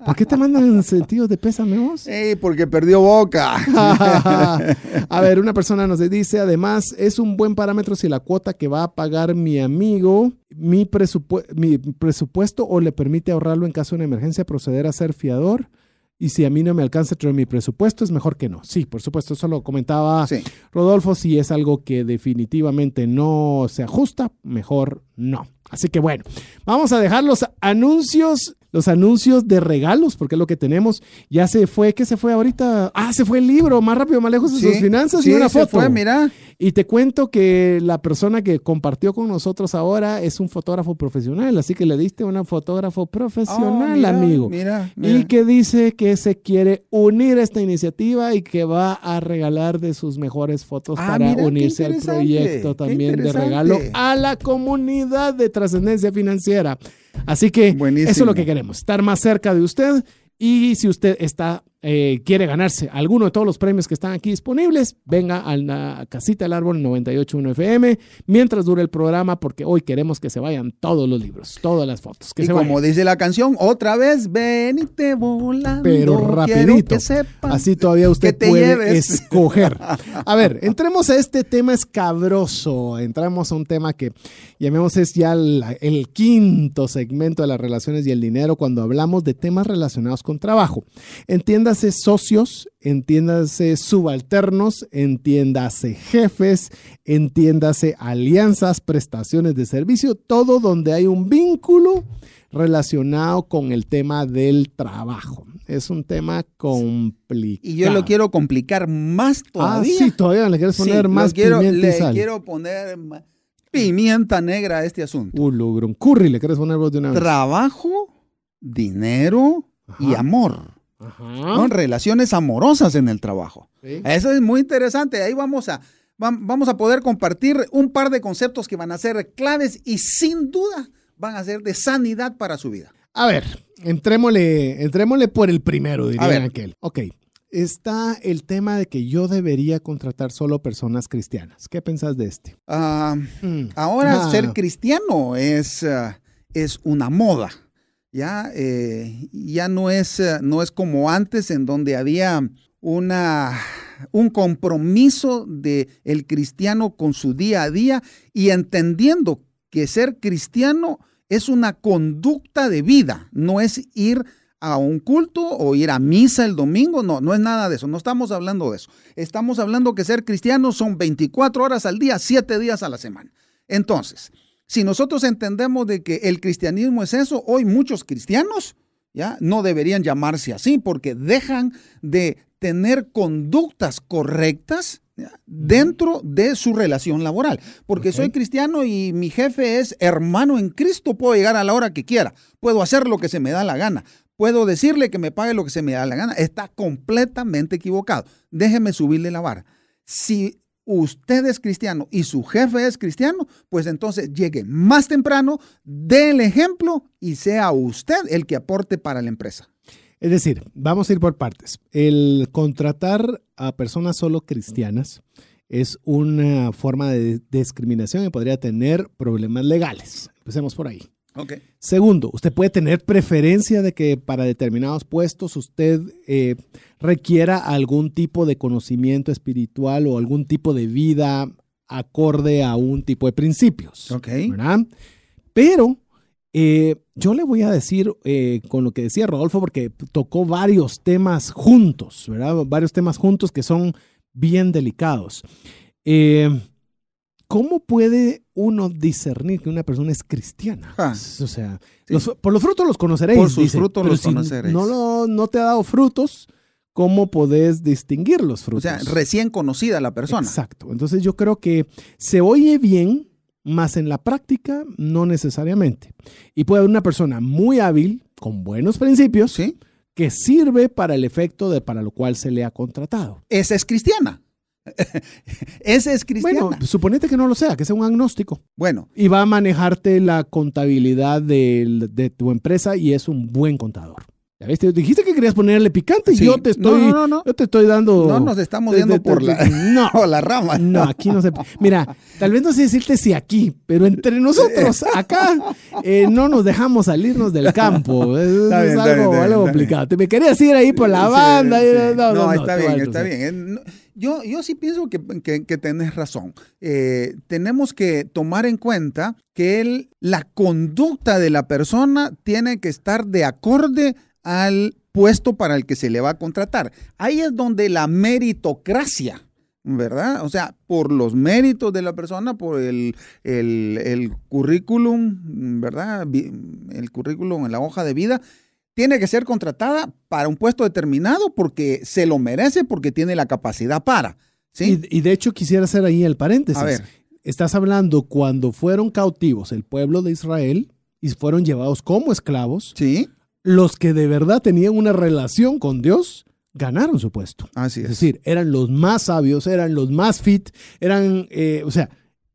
¿Por qué te mandan sentidos de pésame vos? Sí, porque perdió boca. a ver, una persona nos dice, además, es un buen parámetro si la cuota que va a pagar mi amigo, mi, mi presupuesto o le permite ahorrarlo en caso de una emergencia, proceder a ser fiador y si a mí no me alcanza entre mi presupuesto, es mejor que no. Sí, por supuesto, eso lo comentaba Rodolfo, si es algo que definitivamente no se ajusta, mejor no. Así que bueno, vamos a dejar los anuncios los anuncios de regalos, porque es lo que tenemos. Ya se fue, ¿qué se fue ahorita? Ah, se fue el libro, más rápido, más lejos de sus finanzas y una foto. Fue, mira. Y te cuento que la persona que compartió con nosotros ahora es un fotógrafo profesional, así que le diste un fotógrafo profesional, oh, amigo. Mira, Y que dice que se quiere unir a esta iniciativa y que va a regalar de sus mejores fotos ah, para unirse al proyecto también de regalo a la comunidad de trascendencia financiera. Así que eso es lo que queremos, estar más cerca de usted y si usted está eh, quiere ganarse alguno de todos los premios que están aquí disponibles, venga a la casita del árbol 981 FM mientras dure el programa, porque hoy queremos que se vayan todos los libros, todas las fotos. y como dice la canción, otra vez ven y te volando. Pero rapidito. Así todavía usted puede escoger. A ver, entremos a este tema escabroso. Entramos a un tema que llamemos es ya el quinto segmento de las relaciones y el dinero cuando hablamos de temas relacionados con trabajo. Entienda entiéndase socios, entiéndase subalternos, entiéndase jefes, entiéndase alianzas, prestaciones de servicio, todo donde hay un vínculo relacionado con el tema del trabajo. Es un tema complicado. Y yo lo quiero complicar más todavía. Ah, sí, todavía le quieres poner más quiero, pimienta Le quiero poner pimienta negra a este asunto. Un curry le quieres poner vos de una vez. Trabajo, dinero y amor. Relaciones amorosas en el trabajo. Eso es muy interesante. Ahí vamos a, vamos a poder compartir un par de conceptos que van a ser claves y sin duda van a ser de sanidad para su vida. A ver, entrémosle, entrémosle por el primero, diría aquel. Ok, está el tema de que yo debería contratar solo personas cristianas. ¿Qué pensás de este? Ah, mm. Ahora ah. ser cristiano es, ah, es una moda. Ya, eh, ya no, es, no es como antes en donde había una, un compromiso de el cristiano con su día a día y entendiendo que ser cristiano es una conducta de vida, no es ir a un culto o ir a misa el domingo, no, no es nada de eso, no estamos hablando de eso. Estamos hablando que ser cristiano son 24 horas al día, 7 días a la semana. Entonces, si nosotros entendemos de que el cristianismo es eso, hoy muchos cristianos ya no deberían llamarse así porque dejan de tener conductas correctas dentro de su relación laboral. Porque soy cristiano y mi jefe es hermano en Cristo, puedo llegar a la hora que quiera, puedo hacer lo que se me da la gana, puedo decirle que me pague lo que se me da la gana. Está completamente equivocado. Déjeme subirle la vara. Si usted es cristiano y su jefe es cristiano, pues entonces llegue más temprano, dé el ejemplo y sea usted el que aporte para la empresa. Es decir, vamos a ir por partes. El contratar a personas solo cristianas es una forma de discriminación y podría tener problemas legales. Empecemos por ahí. Okay. Segundo, usted puede tener preferencia de que para determinados puestos usted eh, requiera algún tipo de conocimiento espiritual o algún tipo de vida acorde a un tipo de principios. Ok. ¿verdad? Pero eh, yo le voy a decir eh, con lo que decía Rodolfo, porque tocó varios temas juntos, ¿verdad? Varios temas juntos que son bien delicados. Eh, ¿Cómo puede uno discernir que una persona es cristiana? Ah, o sea, por los frutos los conoceréis. Por sus frutos los conoceréis. No, no te ha dado frutos, ¿cómo podés distinguir los frutos? O sea, recién conocida la persona. Exacto. Entonces yo creo que se oye bien más en la práctica no necesariamente. Y puede haber una persona muy hábil, con buenos principios, ¿Sí? que sirve para el efecto de para lo cual se le ha contratado. Esa es cristiana. Esa es cristiana. Bueno, suponete que no lo sea, que sea un agnóstico. Bueno. Y va a manejarte la contabilidad de, de tu empresa y es un buen contador. ¿Ya viste? Dijiste que querías ponerle picante y yo te estoy, no, no, no. yo te estoy dando. No nos estamos yendo por la, no, la rama. No, aquí no se. Mira, tal vez no sé decirte si aquí, pero entre nosotros acá eh, no nos dejamos salirnos del campo. Es, algo, algo complicado. Te me querías ir ahí por la banda. No, está bien, está bien. Yo, yo sí pienso que, que, tenés razón. Eh, tenemos que tomar en cuenta que el, la conducta de la persona tiene que estar de acorde al puesto para el que se le va a contratar. Ahí es donde la meritocracia, ¿verdad? O sea, por los méritos de la persona, por el, el, currículum, ¿verdad? El currículum en la hoja de vida, tiene que ser contratada para un puesto determinado porque se lo merece, porque tiene la capacidad para. ¿sí? Y, de hecho quisiera hacer ahí el paréntesis. A ver. Estás hablando cuando fueron cautivos el pueblo de Israel y fueron llevados como esclavos. Sí los que de verdad tenían una relación con Dios ganaron su puesto. Así es. Es decir, eran los más sabios, eran los más fit, eran, eh, o sea,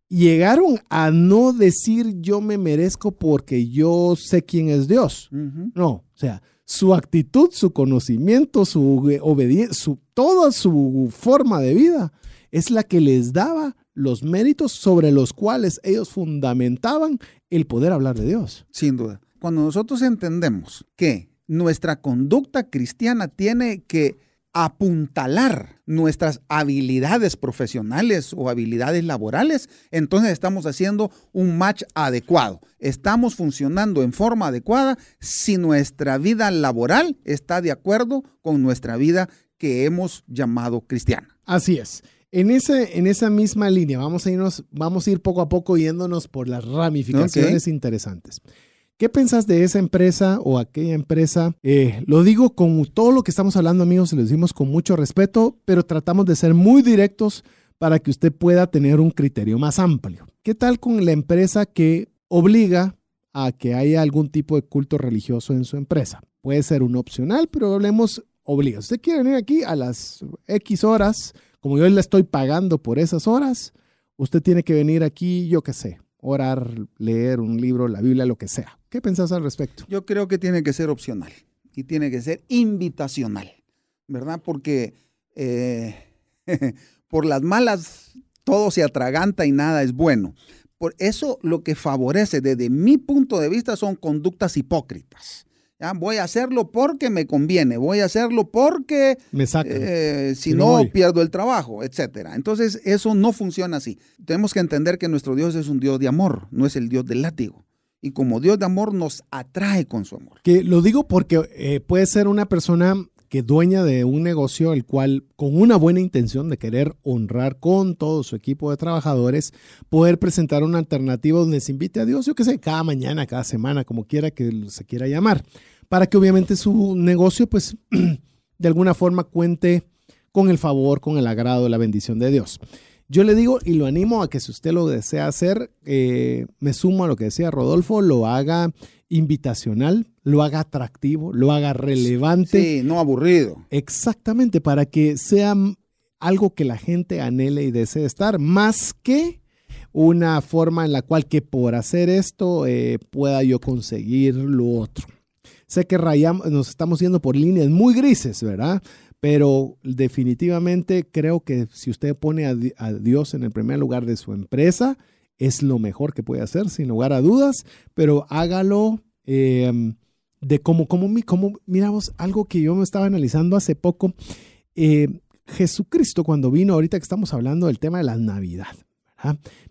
llegaron a no decir yo me merezco porque yo sé quién es Dios. No, o sea, su actitud, su conocimiento, su obediencia, su, toda su forma de vida es la que les daba los méritos sobre los cuales ellos fundamentaban el poder hablar de Dios. Sin duda cuando nosotros entendemos que nuestra conducta cristiana tiene que apuntalar nuestras habilidades profesionales o habilidades laborales, entonces estamos haciendo un match adecuado. Estamos funcionando en forma adecuada si nuestra vida laboral está de acuerdo con nuestra vida que hemos llamado cristiana. Así es. En, ese, en esa misma línea vamos a, irnos, vamos a ir poco a poco yéndonos por las ramificaciones interesantes. ¿Qué pensás de esa empresa o aquella empresa? Eh, lo digo con todo lo que estamos hablando, amigos, lo decimos con mucho respeto, pero tratamos de ser muy directos para que usted pueda tener un criterio más amplio. ¿Qué tal con la empresa que obliga a que haya algún tipo de culto religioso en su empresa? Puede ser un opcional, pero hablemos obliga. Usted quiere venir aquí a las X horas, como yo le estoy pagando por esas horas, usted tiene que venir aquí, yo qué sé, orar, leer un libro, la Biblia, lo que sea. ¿Qué pensás al respecto? Yo creo que tiene que ser opcional y tiene que ser invitacional, ¿verdad? Porque eh, por las malas todo se atraganta y nada es bueno. Por eso lo que favorece desde mi punto de vista son conductas hipócritas. ¿Ya? Voy a hacerlo porque me conviene, voy a hacerlo porque me saca. Eh, si, no, pierdo el trabajo, etc. Entonces eso no funciona así. Tenemos que entender que nuestro Dios es un Dios de amor, no es el Dios del látigo. Y como Dios de amor nos atrae con su amor. Que lo digo porque eh, puede ser una persona que dueña de un negocio el cual con una buena intención de querer honrar con todo su equipo de trabajadores, poder presentar una alternativa donde se invite a Dios, yo qué sé, cada mañana, cada semana, como quiera que se quiera llamar, para que obviamente su negocio pues de alguna forma cuente con el favor, con el agrado, la bendición de Dios. Yo le digo y lo animo a que si usted lo desea hacer, eh, me sumo a lo que decía Rodolfo, lo haga invitacional, lo haga atractivo, lo haga relevante. Sí, no aburrido. Exactamente, para que sea algo que la gente anhele y desee estar, más que una forma en la cual que por hacer esto eh, pueda yo conseguir lo otro. Sé que rayamos, nos estamos yendo por líneas muy grises, ¿verdad? Pero definitivamente creo que si usted pone a, Dios en el primer lugar de su empresa, es lo mejor que puede hacer, sin lugar a dudas, pero hágalo em, de como, como, como, miramos, algo que yo me estaba analizando hace poco. Eh, Jesucristo, cuando vino, ahorita que estamos hablando del tema de la Navidad,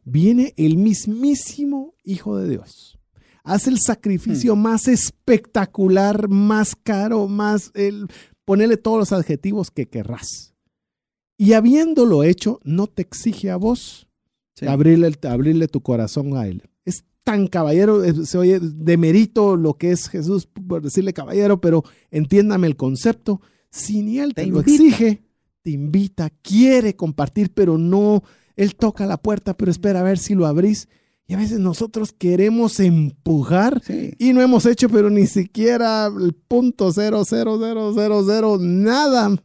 viene el mismísimo Hijo de Dios. Hace el sacrificio hmm. más espectacular, más caro, más, el, ponele todos los adjetivos que querrás. Y habiéndolo hecho, no te exige a vos abrirle, abrirle tu corazón a él. Es tan caballero, se oye de mérito lo que es Jesús por decirle caballero, pero entiéndame el concepto. Si ni él te, lo exige, te invita, quiere compartir, pero no, él toca la puerta, pero espera a ver si lo abrís. Y a veces nosotros queremos empujar y no hemos hecho, pero ni siquiera el punto cero, cero, cero, cero, cero, nada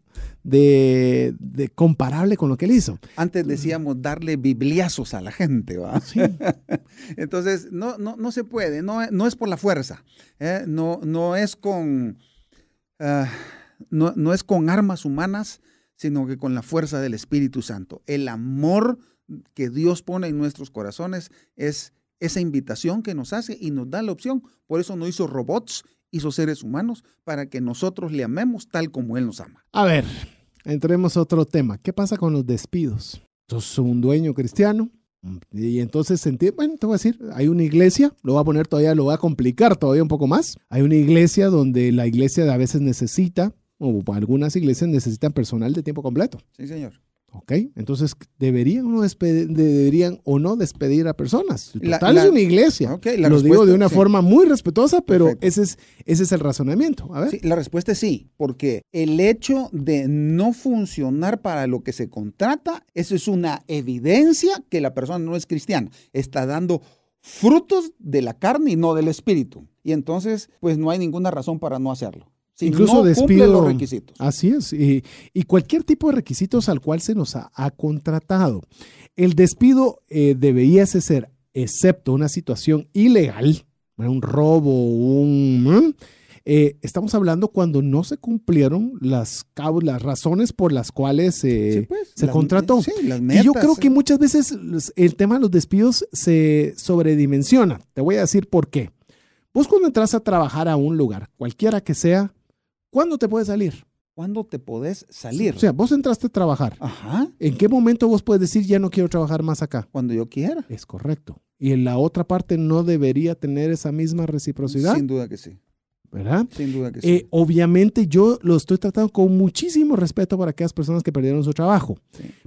de, comparable con lo que él hizo. Antes decíamos darle bibliazos a la gente, ¿va? Entonces, no, no, no, se puede, no, no es por la fuerza, ¿eh? no, no es con... Ah, no, no es con armas humanas, sino que con la fuerza del Espíritu Santo. El amor que Dios pone en nuestros corazones es esa invitación que nos hace y nos da la opción. Por eso no hizo robots, hizo seres humanos para que nosotros le amemos tal como Él nos ama. A ver, entremos a otro tema. ¿Qué pasa con los despidos? Entonces, un dueño cristiano. Y entonces, bueno, te voy a decir, hay una iglesia, lo voy a poner todavía, lo voy a complicar todavía un poco más. Hay una iglesia donde la iglesia a veces necesita, o algunas iglesias necesitan personal de tiempo completo. Sí, señor. ¿Ok? Entonces, ¿deberían o no despedir, deberían o no despedir a personas? Total es una iglesia. Lo digo de una forma muy respetuosa, pero ese es, ese es el razonamiento. A ver. la respuesta es sí, porque el hecho de no funcionar para lo que se contrata, eso es una evidencia que la persona no es cristiana. Está dando frutos de la carne y no del espíritu. Y entonces, pues no hay ninguna razón para no hacerlo. Incluso no despido. los requisitos. Así es. Y, cualquier tipo de requisitos al cual se nos ha, contratado. El despido eh, debería ser, excepto una situación ilegal, un robo, un... Eh, estamos hablando cuando no se cumplieron las, las razones por las cuales eh, pues, se contrató. y yo creo que muchas veces el tema de los despidos se sobredimensiona. Te voy a decir por qué. Vos cuando entras a trabajar a un lugar, cualquiera que sea, ¿Cuándo te puedes salir? ¿Cuándo te podés salir? O sea, vos entraste a trabajar. Ajá. ¿En qué momento vos puedes decir ya no quiero trabajar más acá? Cuando yo quiera. Es correcto. ¿Y en la otra parte no debería tener esa misma reciprocidad? Sin duda que sí. ¿Verdad? Sin duda que eh, sí. obviamente yo lo estoy tratando con muchísimo respeto para aquellas personas que perdieron su trabajo.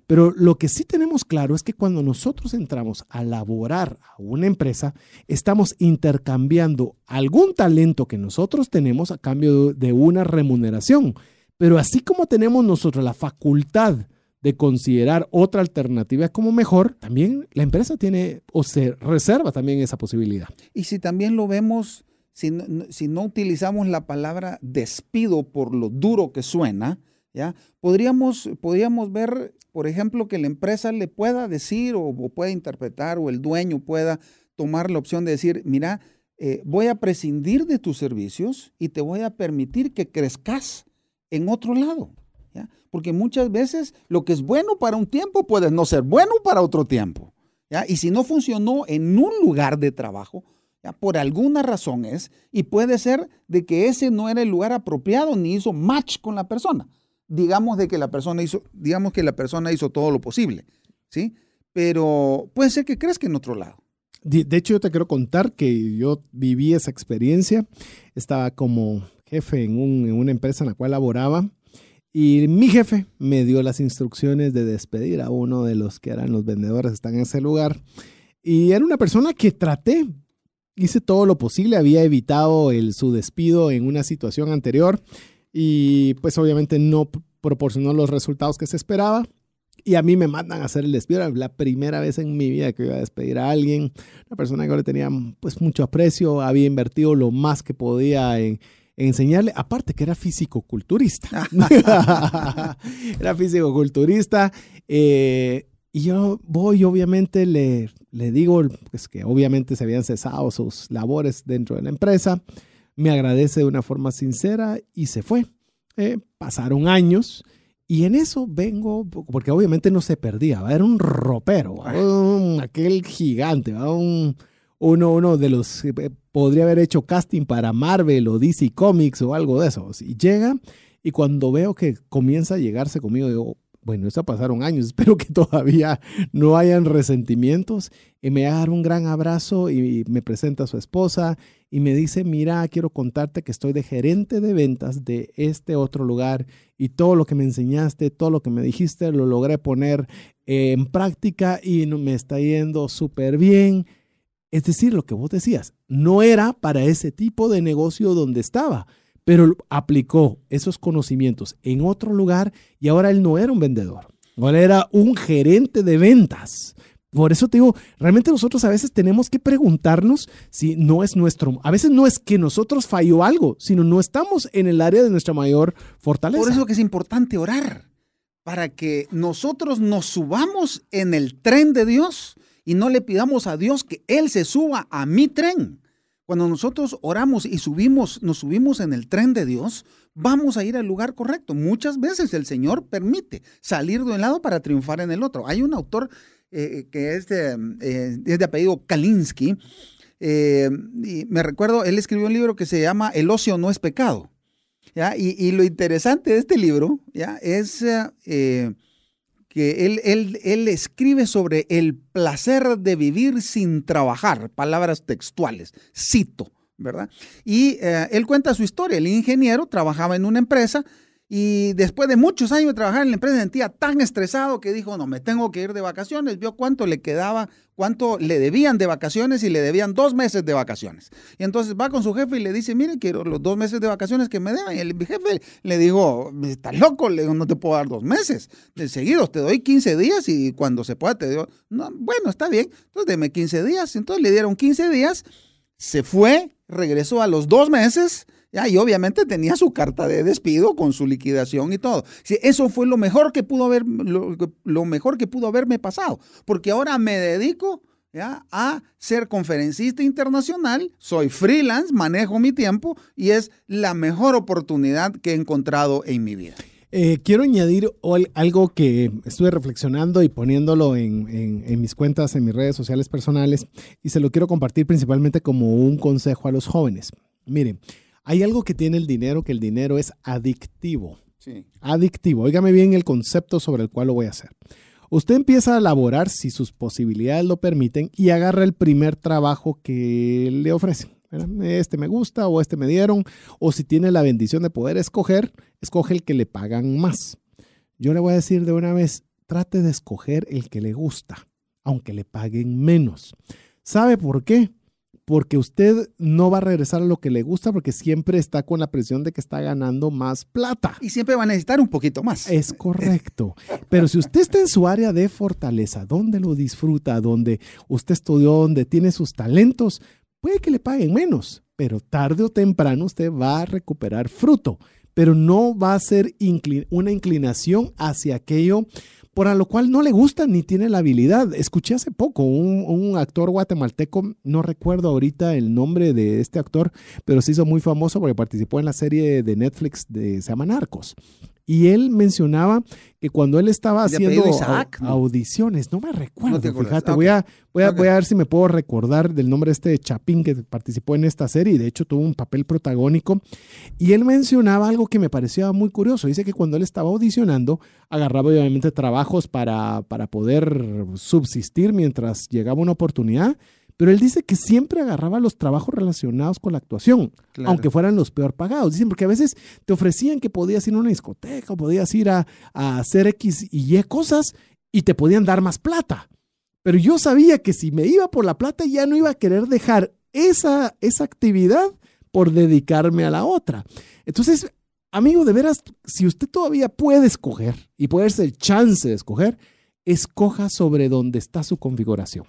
Pero lo que sí tenemos claro es que cuando nosotros entramos a laborar a una empresa, estamos intercambiando algún talento que nosotros tenemos a cambio de una remuneración. Pero así como tenemos nosotros la facultad de considerar otra alternativa como mejor, también la empresa tiene o se reserva también esa posibilidad. Y si también lo vemos si no, utilizamos la palabra despido por lo duro que suena, ¿ya? Podríamos, podríamos ver, por ejemplo, que la empresa le pueda decir o, pueda interpretar o el dueño pueda tomar la opción de decir, mira, eh, voy a prescindir de tus servicios y te voy a permitir que crezcas en otro lado. ¿ya? Porque muchas veces lo que es bueno para un tiempo puede no ser bueno para otro tiempo. ¿ya? Y si no funcionó en un lugar de trabajo, por alguna razón es, y puede ser de que ese no era el lugar apropiado ni hizo match con la persona. Digamos de que la persona hizo, digamos que la persona hizo todo lo posible, ¿sí? Pero puede ser que crezca en otro lado. De, hecho, yo te quiero contar que yo viví esa experiencia. Estaba como jefe en, una empresa en la cual laboraba y mi jefe me dio las instrucciones de despedir a uno de los que eran los vendedores que están en ese lugar. Y era una persona que traté, hice todo lo posible, había evitado su despido en una situación anterior y pues obviamente no proporcionó los resultados que se esperaba. Y a mí me mandan a hacer el despido. La primera vez en mi vida que iba a despedir a alguien, una persona que yo le tenía pues mucho aprecio, había invertido lo más que podía en, enseñarle, aparte que era físico-culturista. era físico-culturista. Eh, y yo voy, obviamente, le, le digo pues, que obviamente se habían cesado sus labores dentro de la empresa. Me agradece de una forma sincera y se fue. Eh, pasaron años y en eso vengo, porque obviamente no se perdía, era un ropero, aquel gigante, un, uno, uno de los, eh, podría haber hecho casting para Marvel o DC Comics o algo de eso. Y llega y cuando veo que comienza a llegarse conmigo, digo, bueno, eso pasaron años, espero que todavía no hayan resentimientos. Y me da un gran abrazo y me presenta a su esposa y me dice, mira, quiero contarte que estoy de gerente de ventas de este otro lugar y todo lo que me enseñaste, todo lo que me dijiste, lo logré poner en práctica y me está yendo súper bien. Es decir, lo que vos decías, no era para ese tipo de negocio donde estaba pero aplicó esos conocimientos en otro lugar y ahora él no era un vendedor, ahora era un gerente de ventas. Por eso te digo, realmente nosotros a veces tenemos que preguntarnos si no es nuestro, a veces no es que nosotros falló algo, sino no estamos en el área de nuestra mayor fortaleza. Por eso es importante orar, para que nosotros nos subamos en el tren de Dios y no le pidamos a Dios que Él se suba a mi tren. Cuando nosotros oramos y subimos, nos subimos en el tren de Dios, vamos a ir al lugar correcto. Muchas veces el Señor permite salir de un lado para triunfar en el otro. Hay un autor eh, que es de, eh, es de, apellido Kalinsky, eh, y me recuerdo, él escribió un libro que se llama El ocio no es pecado. Y, lo interesante de este libro es que él, él, él, escribe sobre el placer de vivir sin trabajar, palabras textuales, cito, ¿verdad? Y eh, él cuenta su historia, el ingeniero trabajaba en una empresa y después de muchos años de trabajar en la empresa sentía tan estresado que dijo, no, me tengo que ir de vacaciones, vio cuánto le quedaba, cuánto le debían de vacaciones y le debían dos meses de vacaciones. Y entonces va con su jefe y le dice, mire, quiero los dos meses de vacaciones que me deben. Y el jefe le dijo, estás loco, le digo, no te puedo dar dos meses de seguidos, te doy 15 días y cuando se pueda te digo, no, bueno, está bien, entonces deme 15 días. Entonces le dieron 15 días, se fue, regresó a los dos meses y obviamente tenía su carta de despido con su liquidación y todo. eso fue lo mejor que pudo haber, lo, mejor que pudo haberme pasado, porque ahora me dedico ¿ya? a ser conferencista internacional, soy freelance, manejo mi tiempo y es la mejor oportunidad que he encontrado en mi vida. Eh, quiero añadir algo que estuve reflexionando y poniéndolo en, en, mis cuentas, en mis redes sociales personales, y se lo quiero compartir principalmente como un consejo a los jóvenes. Miren, hay algo que tiene el dinero, que el dinero es adictivo. Sí. Adictivo. Óigame bien el concepto sobre el cual lo voy a hacer. Usted empieza a elaborar si sus posibilidades lo permiten y agarra el primer trabajo que le ofrecen. Este me gusta o este me dieron. O si tiene la bendición de poder escoger, escoge el que le pagan más. Yo le voy a decir de una vez, trate de escoger el que le gusta, aunque le paguen menos. ¿Sabe por qué? Porque usted no va a regresar a lo que le gusta porque siempre está con la presión de que está ganando más plata. Y siempre va a necesitar un poquito más. Es correcto. Pero si usted está en su área de fortaleza, donde lo disfruta, donde usted estudió, donde tiene sus talentos, puede que le paguen menos, pero tarde o temprano usted va a recuperar fruto, pero no va a ser una inclinación hacia aquello por lo cual no le gusta ni tiene la habilidad. Escuché hace poco un, un, actor guatemalteco, no recuerdo ahorita el nombre de este actor, pero se hizo muy famoso porque participó en la serie de Netflix de se llama Narcos. Y él mencionaba que cuando él estaba haciendo audiciones, no me recuerdo, fíjate, voy, a, voy, a, voy a ver si me puedo recordar del nombre de este Chapín que participó en esta serie y de hecho tuvo un papel protagónico. Y él mencionaba algo que me parecía muy curioso. Dice que cuando él estaba audicionando, agarraba obviamente trabajos para, para poder subsistir mientras llegaba una oportunidad pero él dice que siempre agarraba los trabajos relacionados con la actuación, aunque fueran los peor pagados. Dicen, porque a veces te ofrecían que podías ir a una discoteca o podías ir a, hacer X y Y cosas y te podían dar más plata. Pero yo sabía que si me iba por la plata ya no iba a querer dejar esa, esa actividad por dedicarme a la otra. Entonces, amigo, de veras, si usted todavía puede escoger y puede darse el chance de escoger, escoja sobre dónde está su configuración.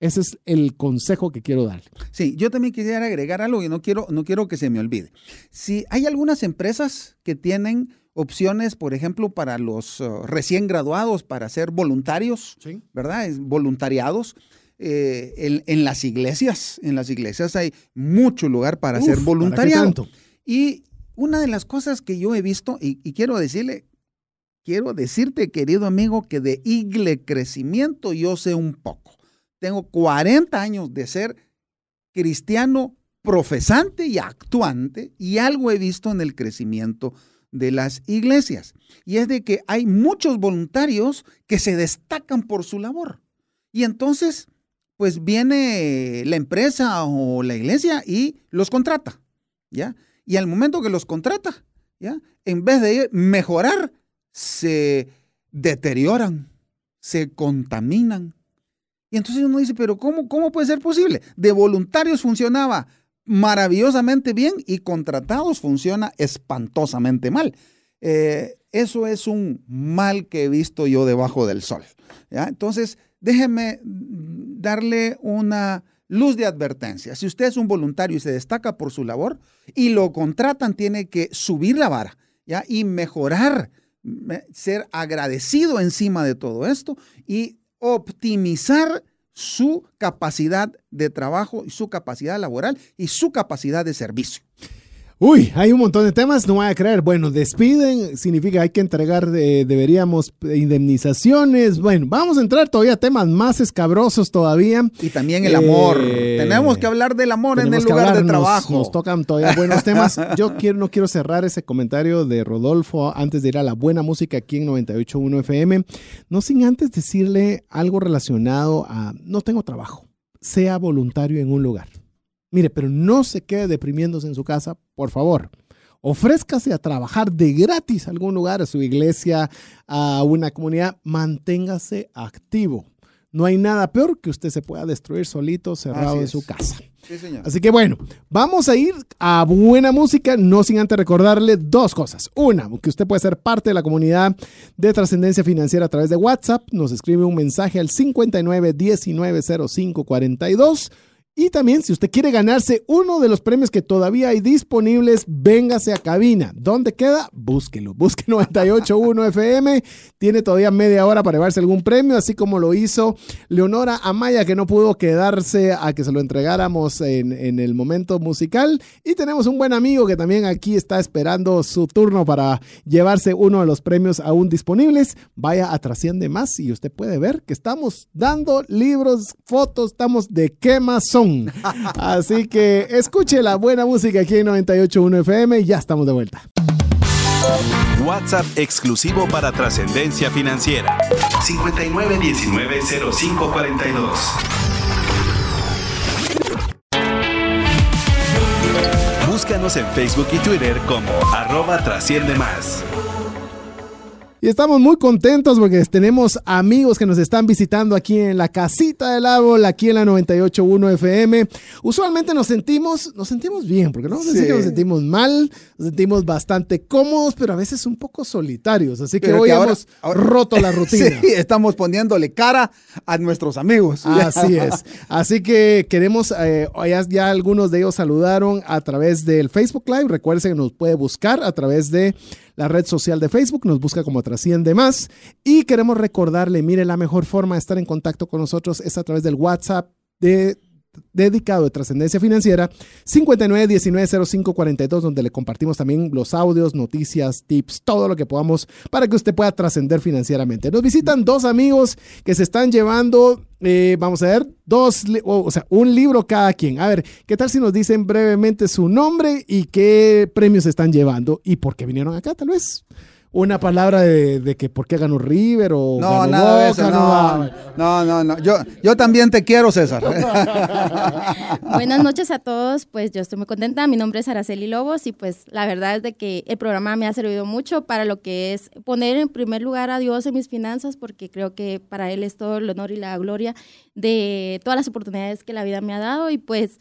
Ese es el consejo que quiero dar. Sí, yo también quisiera agregar algo y no quiero, no quiero que se me olvide. Si hay algunas empresas que tienen opciones, por ejemplo, para los uh, recién graduados, para ser voluntarios, ¿verdad? voluntariados. Eh, en, las iglesias, en las iglesias hay mucho lugar para ser voluntariado. Y una de las cosas que yo he visto, y, y quiero decirle, quiero decirte, querido amigo, que de igle crecimiento yo sé un poco tengo 40 años de ser cristiano profesante y actuante y algo he visto en el crecimiento de las iglesias. Y es de que hay muchos voluntarios que se destacan por su labor. Y entonces, pues viene la empresa o la iglesia y los contrata, ¿ya? Y al momento que los contrata, ¿ya? En vez de mejorar, se deterioran, se contaminan, y entonces uno dice, pero ¿cómo, cómo puede ser posible? De voluntarios funcionaba maravillosamente bien y contratados funciona espantosamente mal. Eh, eso es un mal que he visto yo debajo del sol. Entonces, déjeme darle una luz de advertencia. Si usted es un voluntario y se destaca por su labor y lo contratan, tiene que subir la vara ¿ya? y mejorar, ser agradecido encima de todo esto y optimizar su capacidad de trabajo y su capacidad laboral y su capacidad de servicio. Uy, hay un montón de temas, no voy a creer. Bueno, despiden, significa hay que entregar, eh, deberíamos indemnizaciones. Bueno, vamos a entrar todavía a temas más escabrosos todavía. Y también el amor. Eh, tenemos que hablar del amor en el lugar de trabajo. Nos, tocan todavía buenos temas. Yo quiero, no quiero cerrar ese comentario de Rodolfo antes de ir a la buena música aquí en 98.1 FM. No sin antes decirle algo relacionado a no tengo trabajo. Sea voluntario en un lugar. Mire, pero no se quede deprimiéndose en su casa, por favor. Ofrézcase a trabajar de gratis a algún lugar, a su iglesia, a una comunidad. Manténgase activo. No hay nada peor que usted se pueda destruir solito, cerrado en su casa. Sí, señor. Así que bueno, vamos a ir a buena música, no sin antes recordarle dos cosas. Una, que usted puede ser parte de la comunidad de trascendencia financiera a través de WhatsApp. Nos escribe un mensaje al 59 19 05 42 y también, si usted quiere ganarse uno de los premios que todavía hay disponibles, véngase a cabina. ¿Dónde queda? Búsquelo. Busque 981 FM. Tiene todavía media hora para llevarse algún premio, así como lo hizo Leonora Amaya, que no pudo quedarse a que se lo entregáramos en, en el momento musical. Y tenemos un buen amigo que también aquí está esperando su turno para llevarse uno de los premios aún disponibles. Vaya a Trasciende Más y usted puede ver que estamos dando libros, fotos, estamos de qué más son Así que escuche la buena música aquí en 98.1 FM y ya estamos de vuelta. WhatsApp exclusivo para trascendencia financiera. 59190542. Búscanos en Facebook y Twitter como arroba trasciende más. Y estamos muy contentos porque tenemos amigos que nos están visitando aquí en la casita del árbol, aquí en la 98.1 FM. Usualmente nos sentimos, nos sentimos bien, porque no vamos a decir que nos sentimos mal, nos sentimos bastante cómodos, pero a veces un poco solitarios. Así que hoy hemos roto la rutina. Sí, estamos poniéndole cara a nuestros amigos. Así es. Así que queremos, eh, ya, ya algunos de ellos saludaron a través del Facebook Live. Recuerden que nos puede buscar a través de la red social de Facebook, nos busca como Trasciende Más. Y queremos recordarle, mire, la mejor forma de estar en contacto con nosotros es a través del WhatsApp de dedicado de trascendencia financiera 59190542 donde le compartimos también los audios, noticias, tips, todo lo que podamos para que usted pueda trascender financieramente. Nos visitan dos amigos que se están llevando, eh, vamos a ver, dos, o sea, un libro cada quien. A ver, ¿qué tal si nos dicen brevemente su nombre y qué premios están llevando y por qué vinieron acá tal vez? Una palabra de, que por qué ganó River o no, nada de no, no, no, Yo, yo también te quiero, César. Buenas noches a todos. Pues yo estoy muy contenta. Mi nombre es Araceli Lobos y pues la verdad es de que el programa me ha servido mucho para lo que es poner en primer lugar a Dios en mis finanzas porque creo que para Él es todo el honor y la gloria de todas las oportunidades que la vida me ha dado y pues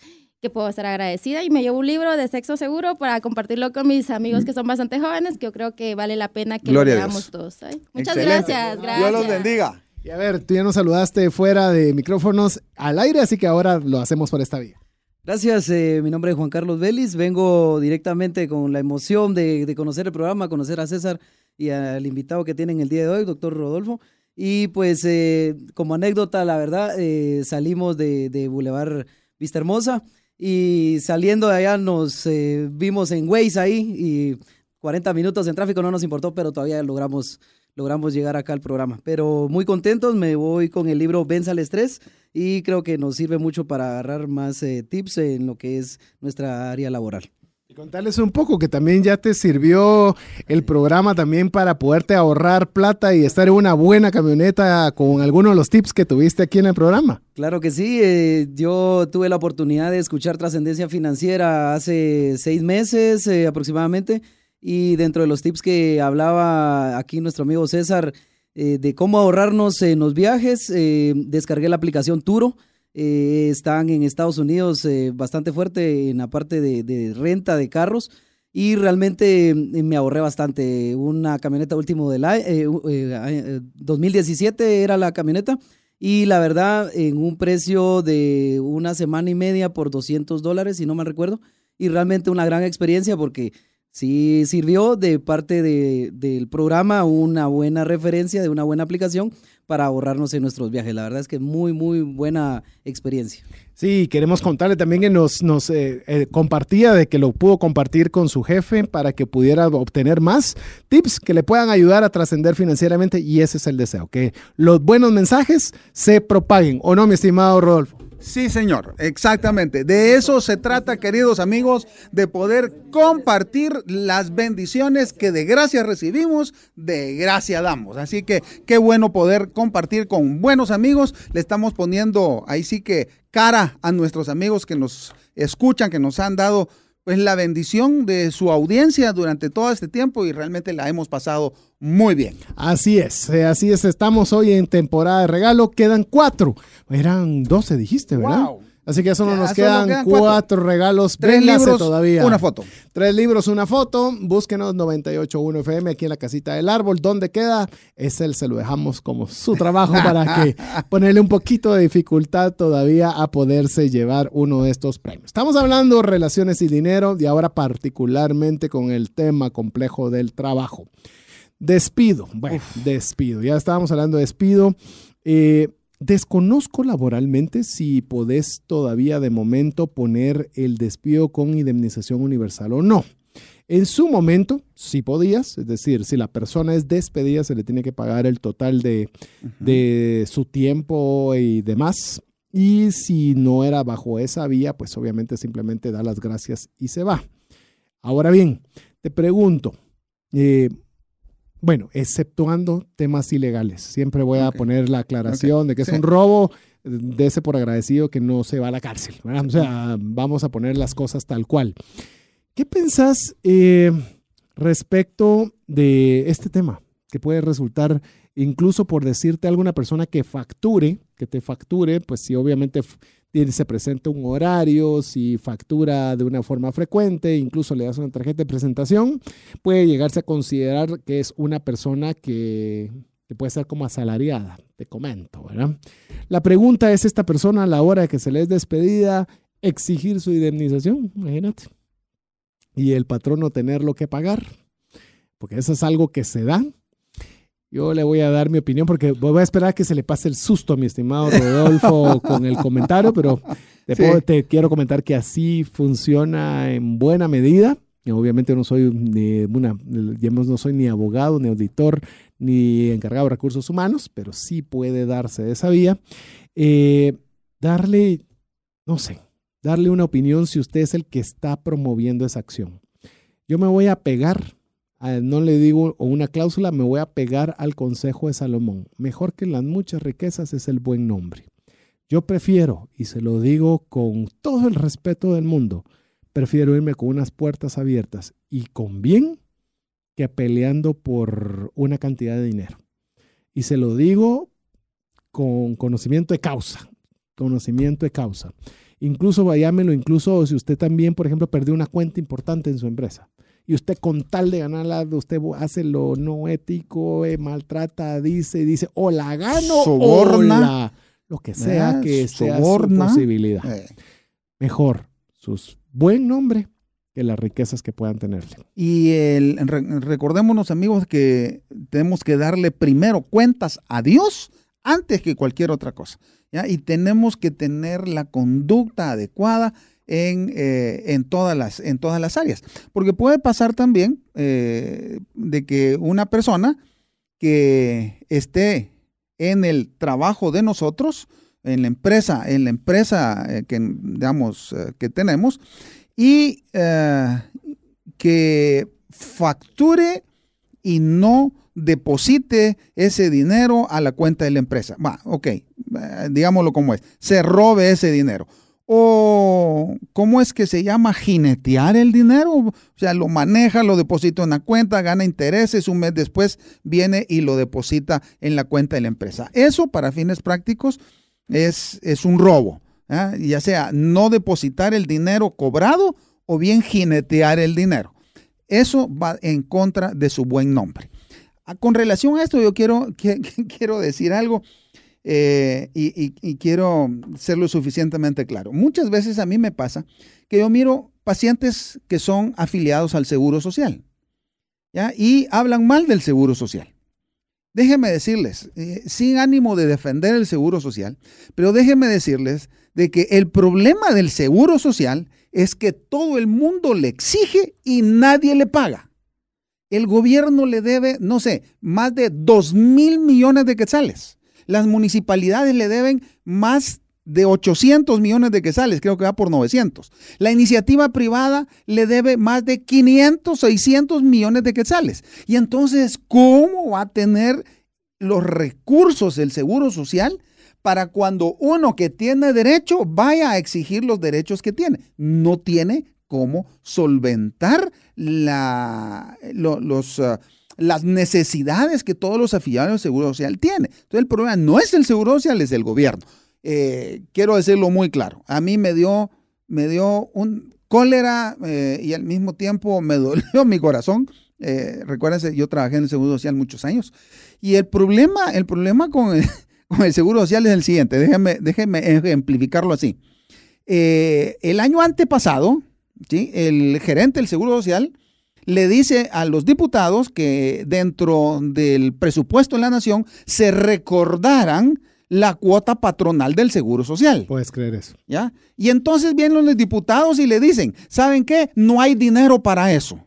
que puedo estar agradecida y me llevo un libro de sexo seguro para compartirlo con mis amigos que son bastante jóvenes, que yo creo que vale la pena que lo leamos todos. Muchas gracias, gracias. Dios los bendiga. Y a ver, tú ya nos saludaste fuera de micrófonos al aire, así que ahora lo hacemos por esta vía. Gracias, eh, mi nombre es Juan Carlos Vélez, vengo directamente con la emoción de, conocer el programa, conocer a César y al invitado que tienen el día de hoy, doctor Rodolfo. Y pues eh, como anécdota, la verdad, eh, salimos de, de Boulevard Vista Hermosa y saliendo de allá nos eh, vimos en Waze ahí y 40 minutos en tráfico no nos importó, pero todavía logramos, logramos llegar acá al programa. Pero muy contentos, me voy con el libro Venza al Estrés y creo que nos sirve mucho para agarrar más eh, tips en lo que es nuestra área laboral. Contarles un poco que también ya te sirvió el programa también para poderte ahorrar plata y estar en una buena camioneta con algunos de los tips que tuviste aquí en el programa. Claro que sí, eh, yo tuve la oportunidad de escuchar Trascendencia Financiera hace seis meses eh, aproximadamente y dentro de los tips que hablaba aquí nuestro amigo César eh, de cómo ahorrarnos en los viajes, descargué la aplicación Turo eh, están en Estados Unidos eh, bastante fuerte en la parte de, renta de carros. Y realmente eh, me ahorré bastante. Una camioneta último del año, 2017 era la camioneta. Y la verdad en un precio de una semana y media por 200 dólares, si no me recuerdo, y realmente una gran experiencia porque sí sirvió de parte del programa una buena referencia de una buena aplicación para ahorrarnos en nuestros viajes. La verdad es que muy, muy buena experiencia. Sí, queremos contarle también que nos, nos eh, eh, compartía de que lo pudo compartir con su jefe para que pudiera obtener más tips que le puedan ayudar a trascender financieramente y ese es el deseo, que los buenos mensajes se propaguen. ¿O no, mi estimado Rodolfo? Sí, señor, exactamente. De eso se trata, queridos amigos, de poder compartir las bendiciones que de gracia recibimos, de gracia damos. Así que qué bueno poder compartir con buenos amigos. Le estamos poniendo ahí sí que cara a nuestros amigos que nos escuchan, que nos han dado pues la bendición de su audiencia durante todo este tiempo y realmente la hemos pasado muy bien. Así es, eh, así es. Estamos hoy en temporada de regalo. Quedan cuatro. Eran doce, dijiste, ¿verdad? Así que solo nos quedan, cuatro, regalos. Tres libros, todavía. Una foto. Tres libros, una foto. Búsquenos 981 FM aquí en la casita del árbol. ¿Dónde queda? Es él, se lo dejamos como su trabajo para que ponerle un poquito de dificultad todavía a poderse llevar uno de estos premios. Estamos hablando relaciones y dinero y ahora particularmente con el tema complejo del trabajo. Despido. Bueno, despido. Ya estábamos hablando de despido. Eh, Desconozco laboralmente si podés todavía de momento poner el despido con indemnización universal o no. En su momento, sí podías, es decir, si la persona es despedida, se le tiene que pagar el total de, de su tiempo y demás. Y si no era bajo esa vía, pues obviamente simplemente da las gracias y se va. Ahora bien, te pregunto, eh, bueno, exceptuando temas ilegales. Siempre voy a poner la aclaración de que es un robo, de ese por agradecido que no se va a la cárcel. O sea, vamos a poner las cosas tal cual. ¿Qué pensás eh, respecto de este tema? Que puede resultar, incluso por decirte a alguna persona que facture, que te facture, pues si obviamente se presenta un horario, si factura de una forma frecuente, incluso le das una tarjeta de presentación, puede llegarse a considerar que es una persona que, puede ser como asalariada, te comento, ¿verdad? La pregunta es, ¿esta persona a la hora de que se le es despedida exigir su indemnización? Imagínate. Y el patrón no tenerlo que pagar. porque eso es algo que se da. Yo le voy a dar mi opinión porque voy a esperar que se le pase el susto a mi estimado Rodolfo con el comentario, pero te, te quiero comentar que así funciona en buena medida. Obviamente no soy ni una, no soy ni abogado, ni auditor, ni encargado de recursos humanos, pero sí puede darse esa vía. Eh, darle, no sé, darle una opinión si usted es el que está promoviendo esa acción. Yo me voy a pegar, no le digo una cláusula, me voy a pegar al consejo de Salomón. Mejor que las muchas riquezas es el buen nombre. Yo prefiero, y se lo digo con todo el respeto del mundo, prefiero irme con unas puertas abiertas y con bien que peleando por una cantidad de dinero. Y se lo digo con conocimiento de causa, conocimiento de causa. Incluso vayámelo, incluso si usted también, por ejemplo, perdió una cuenta importante en su empresa y usted con tal de ganarla, usted hace lo no ético, eh, maltrata, dice, dice, o la gano Soborna, o lo que sea que sea su posibilidad. Eh. Mejor sus buen nombre que las riquezas que puedan tenerle. Y el, recordémonos, amigos, que tenemos que darle primero cuentas a Dios antes que cualquier otra cosa. Y tenemos que tener la conducta adecuada en, eh, en, todas, las, en todas las áreas. Porque puede pasar también eh, de que una persona que esté en el trabajo de nosotros, en la empresa, en la empresa eh, que, digamos, que tenemos, y que facture y no deposite ese dinero a la cuenta de la empresa. Va, ok, digámoslo como es, se robe ese dinero. O, ¿cómo es que se llama? Jinetear el dinero. O sea, lo maneja, lo deposita en una cuenta, gana intereses, un mes después viene y lo deposita en la cuenta de la empresa. Eso, para fines prácticos, es, es un robo. Ya sea no depositar el dinero cobrado o bien jinetear el dinero. Eso va en contra de su buen nombre. Ah, con relación a esto, yo quiero, quiero decir algo eh, y, quiero ser lo suficientemente claro. Muchas veces a mí me pasa que yo miro pacientes que son afiliados al Seguro Social y hablan mal del Seguro Social. Déjenme decirles, eh, sin ánimo de defender el Seguro Social, pero déjenme decirles de que el problema del Seguro Social es que todo el mundo le exige y nadie le paga el gobierno le debe, no sé, más de 2 mil millones de quetzales. Las municipalidades le deben más de 800 millones de quetzales, creo que va por 900. La iniciativa privada le debe más de 500, 600 millones de quetzales. Y entonces, ¿cómo va a tener los recursos del Seguro Social para cuando uno que tiene derecho vaya a exigir los derechos que tiene? No tiene cómo solventar la, los, ah, las necesidades que todos los afiliados del Seguro Social tienen. Entonces el problema no es el Seguro Social, es el gobierno. Eh, quiero decirlo muy claro. A mí me dio, me dio un cólera eh, y al mismo tiempo me dolió mi corazón. Eh, recuérdense, yo trabajé en el Seguro Social muchos años. Y el problema, el problema con el, con el Seguro Social es el siguiente. Déjenme, déjenme ejemplificarlo así. el año antepasado, el gerente del Seguro Social le dice a los diputados que dentro del presupuesto de la nación se recordaran la cuota patronal del Seguro Social. Puedes creer eso. ¿Ya? Y entonces vienen los diputados y le dicen, ¿saben qué? No hay dinero para eso.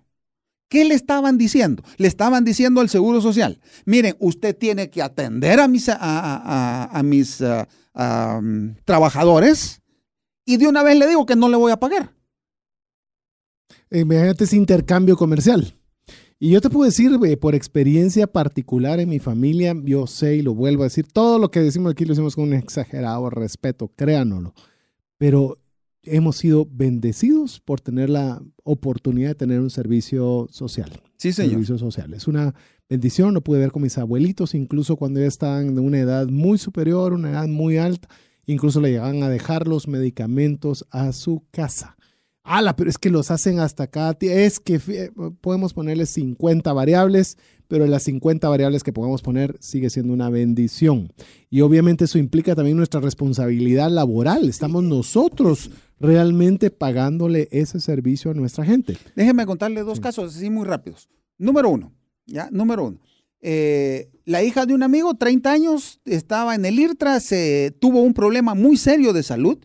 ¿Qué le estaban diciendo? Le estaban diciendo al Seguro Social, miren, usted tiene que atender a mis, a, mis mm, trabajadores y de una vez le digo que no le voy a pagar. Imagínate ese intercambio comercial. Y yo te puedo decir, por experiencia particular en mi familia, yo sé y lo vuelvo a decir, todo lo que decimos aquí lo decimos con un exagerado respeto, créanoslo. Pero hemos sido bendecidos por tener la oportunidad de tener un servicio social. Sí, señor. Servicio social. Es una bendición, lo pude ver con mis abuelitos, incluso cuando ya estaban de una edad muy superior, una edad muy alta, incluso le llegaban a dejar los medicamentos a su casa. Ala, pero es que los hacen hasta acá. Es que podemos ponerle 50 variables, pero las 50 variables que podemos poner sigue siendo una bendición. Y obviamente eso implica también nuestra responsabilidad laboral. Estamos nosotros realmente pagándole ese servicio a nuestra gente. Déjenme contarle dos casos así muy rápidos. Número uno, ¿ya? Número uno. Eh, la hija de un amigo, 30 años, estaba en el IRTRA, se tuvo un problema muy serio de salud.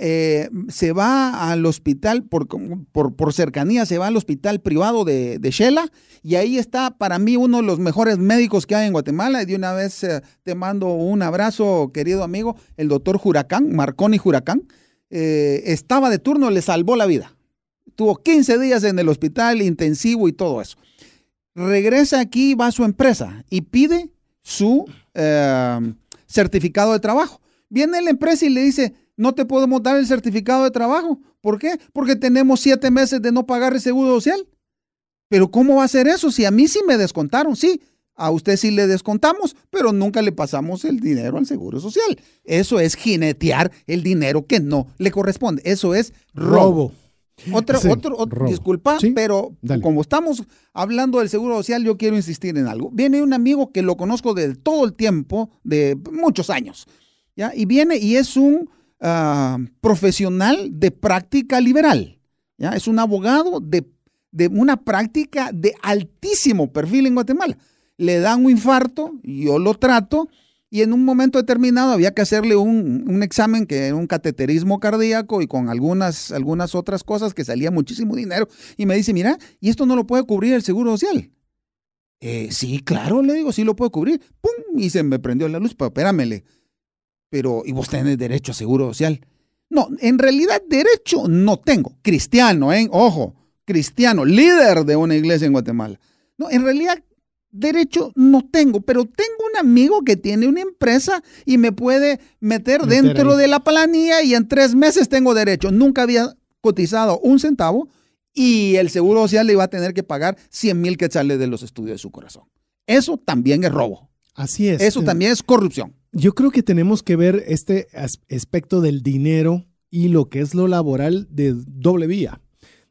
Eh, se va al hospital, por, por, cercanía, se va al hospital privado de, de, Shela y ahí está para mí uno de los mejores médicos que hay en Guatemala. Y de una vez eh, te mando un abrazo, querido amigo, el doctor Juracán, Marconi Juracán. estaba de turno, le salvó la vida. Tuvo 15 días en el hospital intensivo y todo eso regresa aquí, va a su empresa y pide su eh, certificado de trabajo. Viene la empresa y le dice, no te podemos dar el certificado de trabajo. ¿Por qué? Porque tenemos siete meses de no pagar el seguro social. Pero ¿cómo va a ser eso? Si a mí sí me descontaron, sí, a usted sí le descontamos, pero nunca le pasamos el dinero al seguro social. Eso es jinetear el dinero que no le corresponde. Eso es robo. Otro, otro, disculpa, pero como estamos hablando del seguro social, yo quiero insistir en algo. Viene un amigo que lo conozco de todo el tiempo, de muchos años, ¿ya? Y viene y es un ah, profesional de práctica liberal, ¿ya? Es un abogado de, de una práctica de altísimo perfil en Guatemala. Le dan un infarto, yo lo trato, y en un momento determinado había que hacerle un, examen que era un cateterismo cardíaco y con algunas, algunas otras cosas que salía muchísimo dinero. Y me dice, mira, y esto no lo puede cubrir el Seguro Social. Eh, sí, claro, le digo, sí lo puedo cubrir. ¡Pum! Y se me prendió la luz, pero espéramele. Pero, ¿y vos tenés derecho a Seguro Social? No, en realidad derecho no tengo. Cristiano, ¿eh? Ojo, cristiano, líder de una iglesia en Guatemala. No, en realidad derecho no tengo, pero tengo un amigo que tiene una empresa y me puede meter, dentro de la planilla y en tres meses tengo derecho. Nunca había cotizado un centavo y el seguro social le iba a tener que pagar 100 mil quetzales de los estudios de su corazón. Eso también es robo. Así es. Eso también es corrupción. Yo creo que tenemos que ver este aspecto del dinero y lo que es lo laboral de doble vía.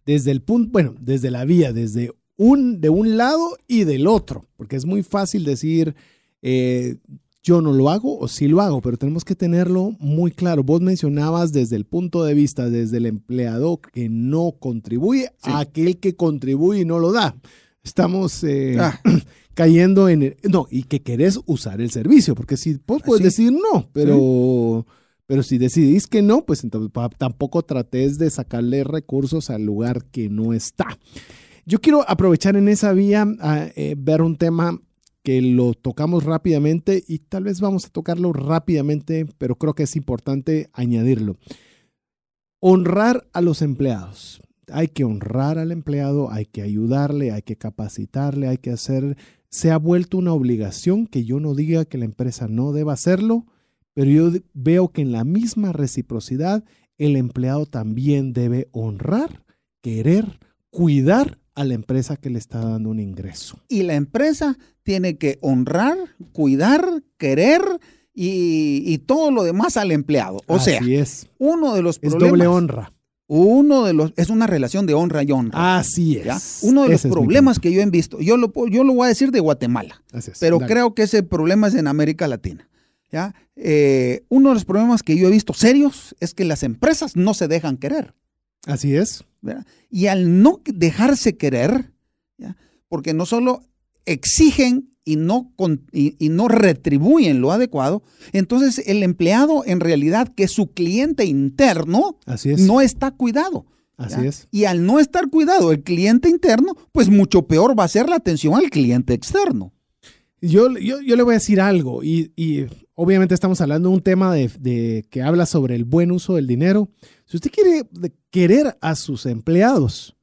Desde el punto, bueno, desde la vía, desde un, de un lado y del otro, porque es muy fácil decir, eh, yo no lo hago o sí lo hago, pero tenemos que tenerlo muy claro. Vos mencionabas desde el punto de vista, desde el empleado que no contribuye a aquel que contribuye y no lo da. Estamos eh, ah. cayendo en... no, y que querés usar el servicio, porque si vos puedes decir no, pero... Pero si decidís que no, pues entonces tampoco trates de sacarle recursos al lugar que no está. Yo quiero aprovechar en esa vía a eh, ver un tema que lo tocamos rápidamente y tal vez vamos a tocarlo rápidamente, pero creo que es importante añadirlo. Honrar a los empleados. Hay que honrar al empleado, hay que ayudarle, hay que capacitarle, hay que hacer... Se ha vuelto una obligación que yo no diga que la empresa no deba hacerlo, pero yo veo que en la misma reciprocidad el empleado también debe honrar, querer, cuidar a la empresa que le está dando un ingreso. Y la empresa tiene que honrar, cuidar, querer y, todo lo demás al empleado. O sea, es. uno de los problemas. Es doble honra. Uno de los, es una relación de honra y honra. Así es. Uno de los problemas que yo he visto, yo lo, yo lo voy a decir de Guatemala, pero creo que ese problema es en América Latina. ¿ya? Eh, uno de los problemas que yo he visto serios es que las empresas no se dejan querer. Así es. Y al no dejarse querer, porque no solo exigen y no, y, no retribuyen lo adecuado, entonces el empleado en realidad, que es su cliente interno, no está cuidado. Así es. Y al no estar cuidado el cliente interno, pues mucho peor va a ser la atención al cliente externo. Yo, yo, le voy a decir algo, y, obviamente estamos hablando de un tema de, que habla sobre el buen uso del dinero. Si usted quiere querer a sus empleados,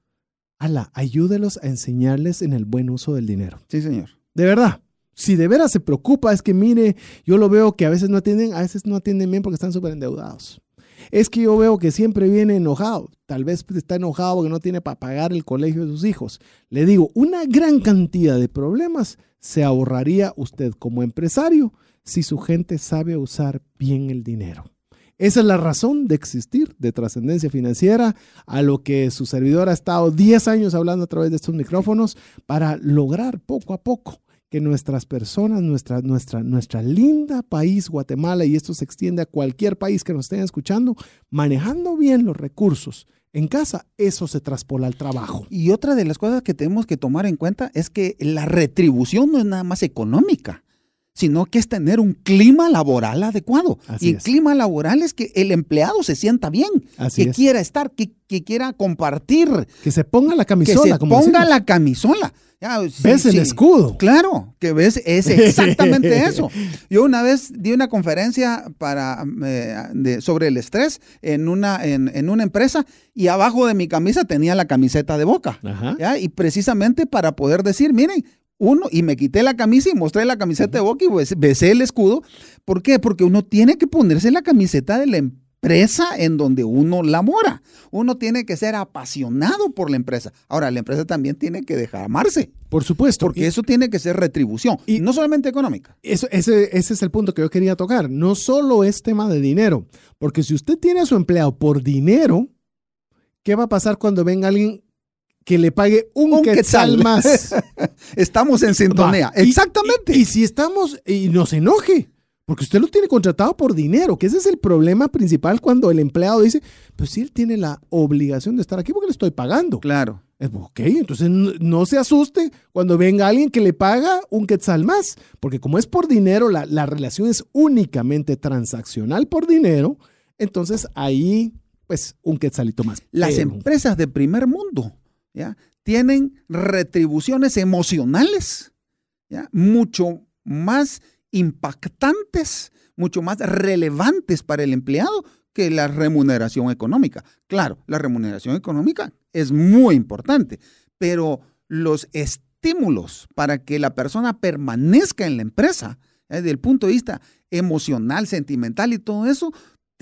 ala, ayúdelos a enseñarles en el buen uso del dinero. Sí, señor. De verdad. Si de veras se preocupa, es que mire, yo lo veo que a veces no atienden, a veces no atienden bien porque están súper endeudados. Es que yo veo que siempre viene enojado. Tal vez está enojado porque no tiene para pagar el colegio de sus hijos. Le digo, una gran cantidad de problemas se ahorraría usted como empresario si su gente sabe usar bien el dinero. Esa es la razón de existir de trascendencia financiera, a lo que su servidor ha estado 10 años hablando a través de estos micrófonos para lograr poco a poco que nuestras personas, nuestra, nuestra, nuestra linda país Guatemala, y esto se extiende a cualquier país que nos estén escuchando, manejando bien los recursos, en casa, eso se traspola al trabajo. Y otra de las cosas que tenemos que tomar en cuenta es que la retribución no es nada más económica sino que es tener un clima laboral adecuado. y el clima laboral es que el empleado se sienta bien, que quiera estar, que, quiera compartir. Que se ponga la camisola. Que se ponga la camisola. ¿Ves el escudo? Claro, que ves, es exactamente eso. Yo una vez di una conferencia para, eh, sobre el estrés en una, en, una empresa y abajo de mi camisa tenía la camiseta de boca. Y precisamente para poder decir, miren, uno, y me quité la camisa y mostré la camiseta de Boca y pues, besé el escudo. ¿Por qué? Porque uno tiene que ponerse la camiseta de la empresa en donde uno labora. Uno tiene que ser apasionado por la empresa. Ahora, la empresa también tiene que dejar amarse. Por supuesto. Porque eso tiene que ser retribución. Y no solamente económica. Eso, ese, ese es el punto que yo quería tocar. No solo es tema de dinero. Porque si usted tiene a su empleado por dinero, ¿qué va a pasar cuando venga alguien que le pague un, quetzal. más. estamos en sintonía. Exactamente. Y, si estamos, y nos enoje, porque usted lo tiene contratado por dinero, que ese es el problema principal cuando el empleado dice, pues si él tiene la obligación de estar aquí porque le estoy pagando. Claro. Ok, entonces no, se asuste cuando venga alguien que le paga un quetzal más, porque como es por dinero, la, la relación es únicamente transaccional por dinero, entonces ahí, pues, un quetzalito más. Las empresas de primer mundo ¿ya? tienen retribuciones emocionales ¿ya? mucho más impactantes, mucho más relevantes para el empleado que la remuneración económica. Claro, la remuneración económica es muy importante, pero los estímulos para que la persona permanezca en la empresa, desde el punto de vista emocional, sentimental y todo eso,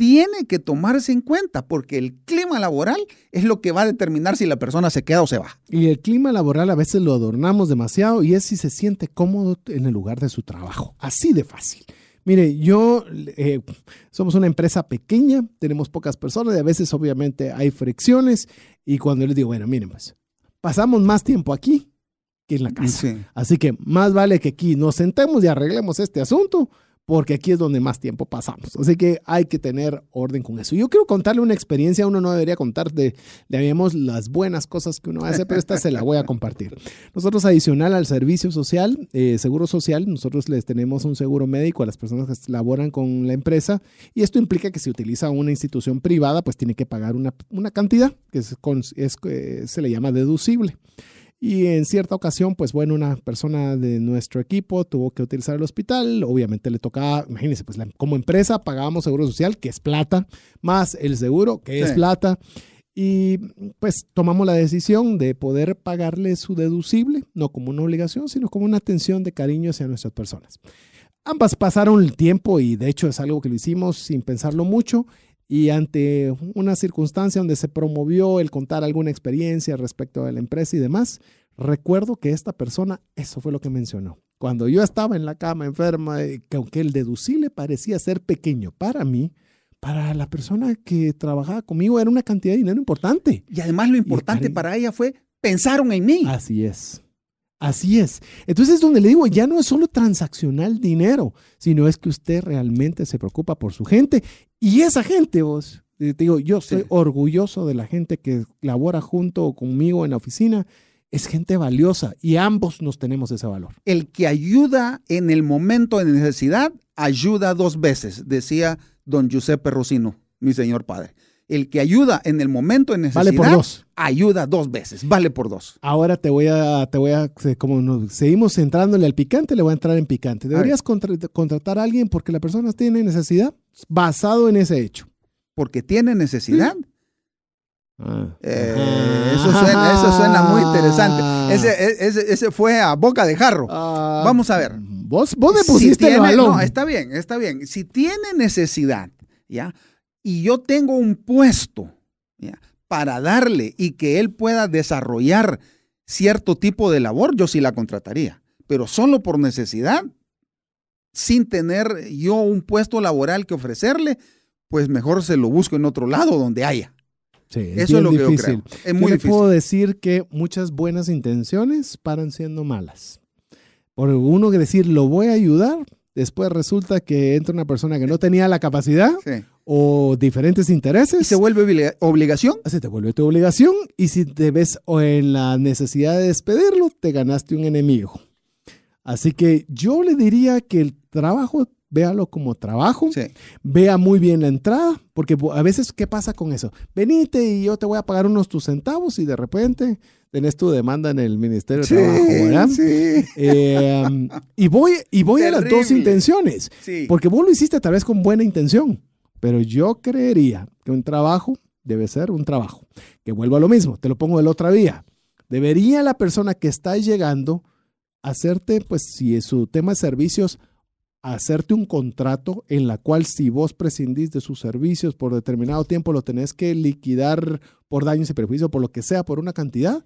tiene que tomarse en cuenta porque el clima laboral es lo que va a determinar si la persona se queda o se va. Y el clima laboral a veces lo adornamos demasiado y es si se siente cómodo en el lugar de su trabajo. Así de fácil. Mire, yo eh, somos una empresa pequeña, tenemos pocas personas y a veces obviamente hay fricciones y cuando les digo, bueno, miren pues, pasamos más tiempo aquí que en la casa. Así que más vale que aquí nos sentemos y arreglemos este asunto porque aquí es donde más tiempo pasamos. Así que hay que tener orden con eso. Yo quiero contarle una experiencia, uno no debería contar de, digamos, las buenas cosas que uno hace, pero esta se la voy a compartir. Nosotros adicional al servicio social, eh, seguro social, nosotros les tenemos un seguro médico a las personas que laboran con la empresa y esto implica que si utiliza una institución privada, pues tiene que pagar una, cantidad que eh, se le llama deducible. Y en cierta ocasión, pues bueno, una persona de nuestro equipo tuvo que utilizar el hospital. Obviamente le tocaba, imagínense, pues como empresa pagábamos seguro social, que es plata, más el seguro, que es plata. Y pues tomamos la decisión de poder pagarle su deducible, no como una obligación, sino como una atención de cariño hacia nuestras personas. Ambas pasaron el tiempo y de hecho es algo que lo hicimos sin pensarlo mucho y ante una circunstancia donde se promovió el contar alguna experiencia respecto a la empresa y demás, recuerdo que esta persona, eso fue lo que mencionó. Cuando yo estaba en la cama enferma, eh, que aunque el deducible parecía ser pequeño para mí, para la persona que trabajaba conmigo era una cantidad de dinero importante. Y además lo importante para ella fue, pensaron en mí. Así es. Así es. Entonces es donde le digo, ya no es solo transaccional dinero, sino es que usted realmente se preocupa por su gente y esa gente, vos, te digo, yo estoy orgulloso de la gente que labora junto conmigo en la oficina. Es gente valiosa y ambos nos tenemos ese valor. El que ayuda en el momento de necesidad, ayuda dos veces, decía don Giuseppe Rosino, mi señor padre el que ayuda en el momento de necesidad, vale por dos. ayuda dos veces, vale por dos. Ahora te voy a, te voy a, como seguimos entrándole al picante, le voy a entrar en picante. Deberías contratar a alguien porque la persona tiene necesidad basado en ese hecho. Porque tiene necesidad. Ah. Eh, eso, suena, muy interesante. Ese, ese, fue a boca de jarro. Ah. Vamos a ver. Vos, vos me pusiste el balón. No, está bien, está bien. Si tiene necesidad, ¿ya? Y yo tengo un puesto para darle y que él pueda desarrollar cierto tipo de labor, yo sí la contrataría. Pero solo por necesidad, sin tener yo un puesto laboral que ofrecerle, pues mejor se lo busco en otro lado donde haya. Sí, Eso es lo difícil. que yo creo. Es muy difícil. puedo decir que muchas buenas intenciones paran siendo malas. Por uno que decir, lo voy a ayudar, después resulta que entra una persona que no tenía la capacidad o diferentes intereses. ¿Y se vuelve obligación? Se te vuelve tu obligación y si te ves en la necesidad de despedirlo, te ganaste un enemigo. Así que yo le diría que el trabajo, véalo como trabajo, vea muy bien la entrada, porque a veces, ¿qué pasa con eso? Venite y yo te voy a pagar unos tus centavos y de repente tenés tu demanda en el Ministerio de Trabajo, ¿verdad? Sí. Em, y voy, y voy a las dos intenciones, porque vos lo hiciste tal vez con buena intención, pero yo creería que un trabajo debe ser un trabajo. Que vuelvo a lo mismo, te lo pongo de la otra vía. Debería la persona que está llegando hacerte, pues si es su tema de servicios, hacerte un contrato en la cual si vos prescindís de sus servicios por determinado tiempo, lo tenés que liquidar por daños y perjuicios, por lo que sea, por una cantidad.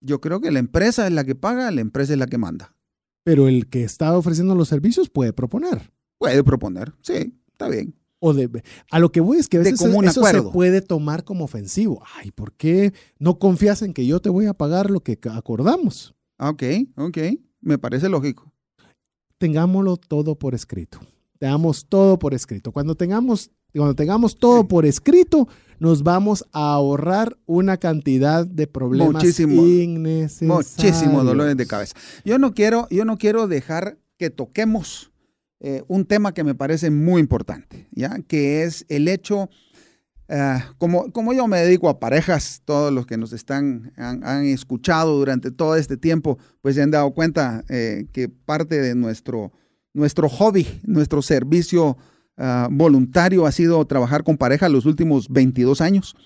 Yo creo que la empresa es la que paga, la empresa es la que manda. Pero el que está ofreciendo los servicios puede proponer. Puede proponer, sí, está bien. O de, a lo que voy es que a veces eso se puede tomar como ofensivo. Ay, ¿por qué no confías en que yo te voy a pagar lo que acordamos? Ok, ok, me parece lógico. Tengámoslo todo por escrito. Tengamos todo por escrito. Cuando tengamos, cuando tengamos todo por escrito, nos vamos a ahorrar una cantidad de problemas muchísimo, innecesarios. Muchísimos dolores de cabeza. Yo no quiero, yo no quiero dejar que toquemos eh, un tema que me parece muy importante, ¿ya? Que es el hecho eh, como, como yo me dedico a parejas, todos los que nos están, han, escuchado durante todo este tiempo, pues se han dado cuenta eh, que parte de nuestro, nuestro hobby, nuestro servicio voluntario ha sido trabajar con parejas los últimos 22 años.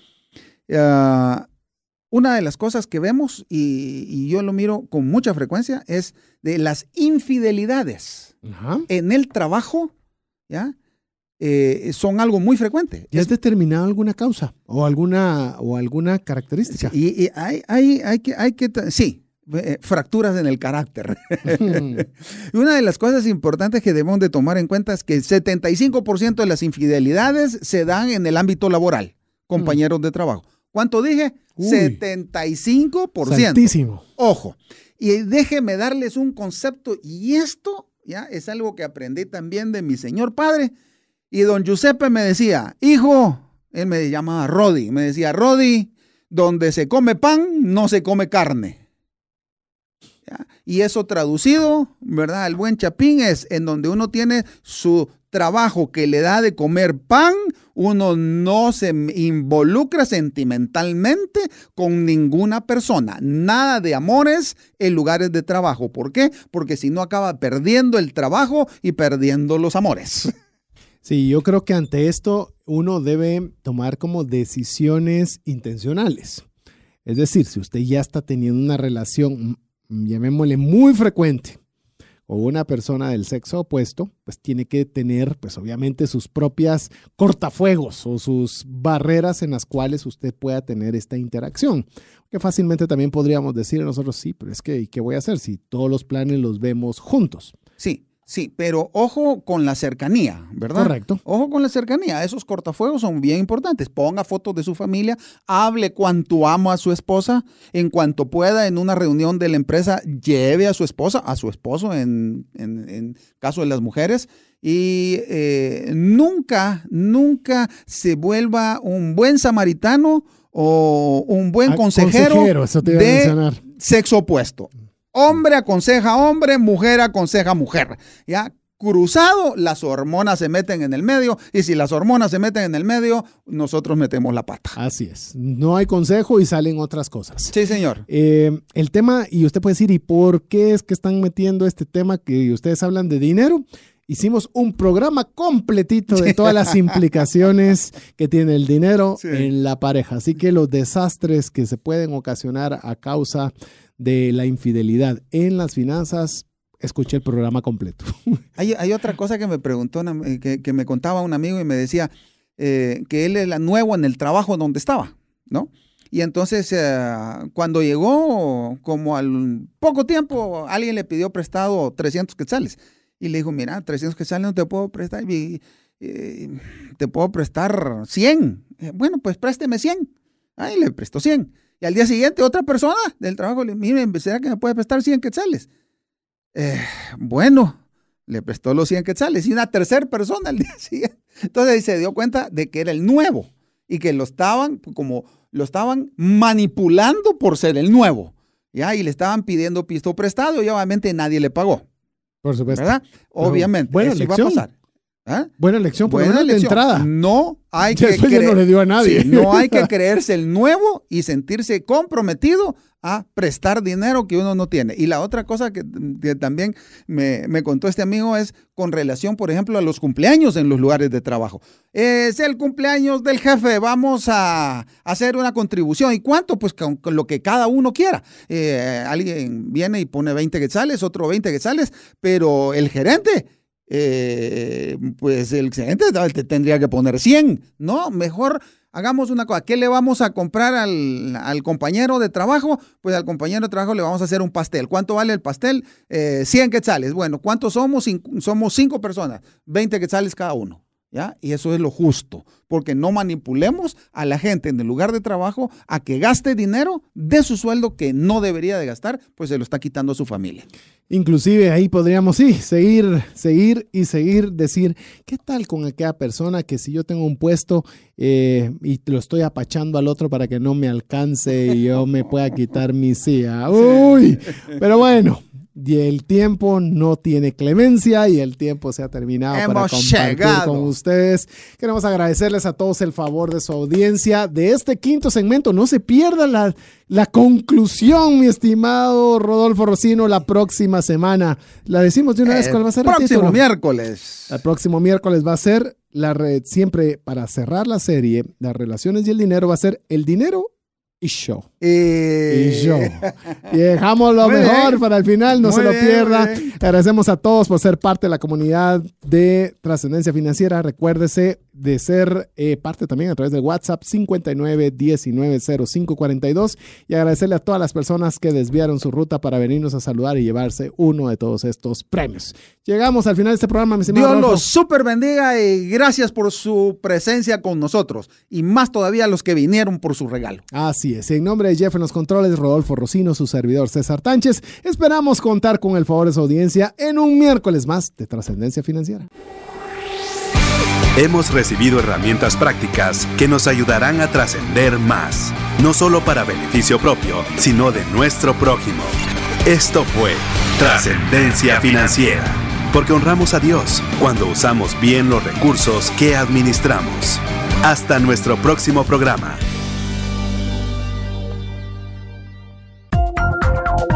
Una de las cosas que vemos, y, yo lo miro con mucha frecuencia, es de las infidelidades en el trabajo, ¿ya? Eh, son algo muy frecuente. ¿Ya has determinado alguna causa o alguna, o alguna característica? y, hay, hay, hay, que, hay que, sí, eh, fracturas en el carácter. Una de las cosas importantes que debemos de tomar en cuenta es que el 75% de las infidelidades se dan en el ámbito laboral, compañeros de trabajo. ¿Cuánto dije? 75%. Santísimo. Ojo. Y déjeme darles un concepto, y esto ya es algo que aprendí también de mi señor padre, y don Giuseppe me decía, hijo, él me llamaba Rodi, me decía, Rodi, donde se come pan, no se come carne. Y eso traducido, ¿verdad? El buen chapín es en donde uno tiene su trabajo que le da de comer pan, uno no se involucra sentimentalmente con ninguna persona. Nada de amores en lugares de trabajo. ¿Por qué? Porque si no acaba perdiendo el trabajo y perdiendo los amores. Sí, yo creo que ante esto uno debe tomar como decisiones intencionales. Es decir, si usted ya está teniendo una relación, mm, llamémosle muy frecuente, con una persona del sexo opuesto, pues tiene que tener, pues obviamente, sus propias cortafuegos o sus barreras en las cuales usted pueda tener esta interacción. Que fácilmente también podríamos decir nosotros, sí, pero es que, ¿qué voy a hacer si todos los planes los vemos juntos? Sí, Sí, pero ojo con la cercanía, ¿verdad? Correcto. Ojo con la cercanía. Esos cortafuegos son bien importantes. Ponga fotos de su familia, hable cuanto amo a su esposa. En cuanto pueda, en una reunión de la empresa, lleve a su esposa, a su esposo, en, en, caso de las mujeres. Y eh, nunca, nunca se vuelva un buen samaritano o un buen ah, consejero, de sexo opuesto. Hombre aconseja hombre, mujer aconseja mujer. ¿Ya? Cruzado, las hormonas se meten en el medio y si las hormonas se meten en el medio, nosotros metemos la pata. Así es. No hay consejo y salen otras cosas. Sí, señor. Eh, el tema, y usted puede decir, ¿y por qué es que están metiendo este tema que ustedes hablan de dinero? Hicimos un programa completito de todas las implicaciones que tiene el dinero en la pareja. Así que los desastres que se pueden ocasionar a causa de la infidelidad en las finanzas, escuché el programa completo. Hay, hay otra cosa que me preguntó, que, que, me contaba un amigo y me decía eh, que él era nuevo en el trabajo donde estaba, ¿no? Y entonces, eh, cuando llegó, como al poco tiempo, alguien le pidió prestado 300 quetzales. Y le dijo, mira, 300 quetzales no te puedo prestar, y, te puedo prestar 100. Bueno, pues présteme 100. Ahí le prestó 100. Y al día siguiente otra persona del trabajo le mire, ¿será que me puede prestar 100 quetzales? Eh, bueno, le prestó los 100 quetzales y una tercera persona al día siguiente. Entonces se dio cuenta de que era el nuevo y que lo estaban como lo estaban manipulando por ser el nuevo. ¿ya? Y le estaban pidiendo pisto prestado y obviamente nadie le pagó. Por supuesto. ¿Verdad? Obviamente. Buena eso iba a pasar. ¿Ah? Buena elección, por Buena buena de entrada. No hay Ya que después ya no creer- le dio a nadie. Sí, no hay que creerse el nuevo y sentirse comprometido a prestar dinero que uno no tiene. Y la otra cosa que, que también me, me contó este amigo es con relación, por ejemplo, a los cumpleaños en los lugares de trabajo. Es el cumpleaños del jefe, vamos a hacer una contribución. ¿Y cuánto? Pues con, con lo que cada uno quiera. Eh, alguien viene y pone 20 quetzales, otro 20 quetzales, pero el gerente eh, pues el gerente te tendría que poner 100, ¿no? Mejor hagamos una cosa, ¿qué le vamos a comprar al, al compañero de trabajo? Pues al compañero de trabajo le vamos a hacer un pastel. ¿Cuánto vale el pastel? Eh, 100 quetzales. Bueno, ¿cuántos somos? Somos cinco personas, 20 quetzales cada uno. ¿Ya? Y eso es lo justo, porque no manipulemos a la gente en el lugar de trabajo a que gaste dinero de su sueldo que no debería de gastar, pues se lo está quitando a su familia. Inclusive ahí podríamos, sí, seguir, seguir y seguir, decir, ¿qué tal con aquella persona que si yo tengo un puesto eh, y lo estoy apachando al otro para que no me alcance y yo me pueda quitar mi silla? Uy, pero bueno. Y el tiempo no tiene clemencia y el tiempo se ha terminado para Hemos compartir llegado. con ustedes. Queremos agradecerles a todos el favor de su audiencia de este quinto segmento. No se pierda la, la conclusión, mi estimado Rodolfo Rocino, la próxima semana. La decimos de una vez cuál va a ser el próximo título? miércoles. El próximo miércoles va a ser la red, siempre para cerrar la serie, las relaciones y el dinero va a ser el dinero y show. Y yo. Y dejamos lo Muy mejor bien. para el final, no Muy se lo bien, pierda. Agradecemos a todos por ser parte de la comunidad de Trascendencia Financiera. Recuérdese de ser eh, parte también a través del WhatsApp 59 19 05 42 y agradecerle a todas las personas que desviaron su ruta para venirnos a saludar y llevarse uno de todos estos premios. Llegamos al final de este programa, mi estimado Dios los super bendiga y gracias por su presencia con nosotros. Y más todavía los que vinieron por su regalo. Así es. En nombre Jeff en los controles, Rodolfo Rocino, su servidor César Tánchez, esperamos contar con el favor de su audiencia en un miércoles más de Trascendencia Financiera. Hemos recibido herramientas prácticas que nos ayudarán a trascender más, no solo para beneficio propio, sino de nuestro prójimo. Esto fue Trascendencia Financiera, porque honramos a Dios cuando usamos bien los recursos que administramos. Hasta nuestro próximo programa.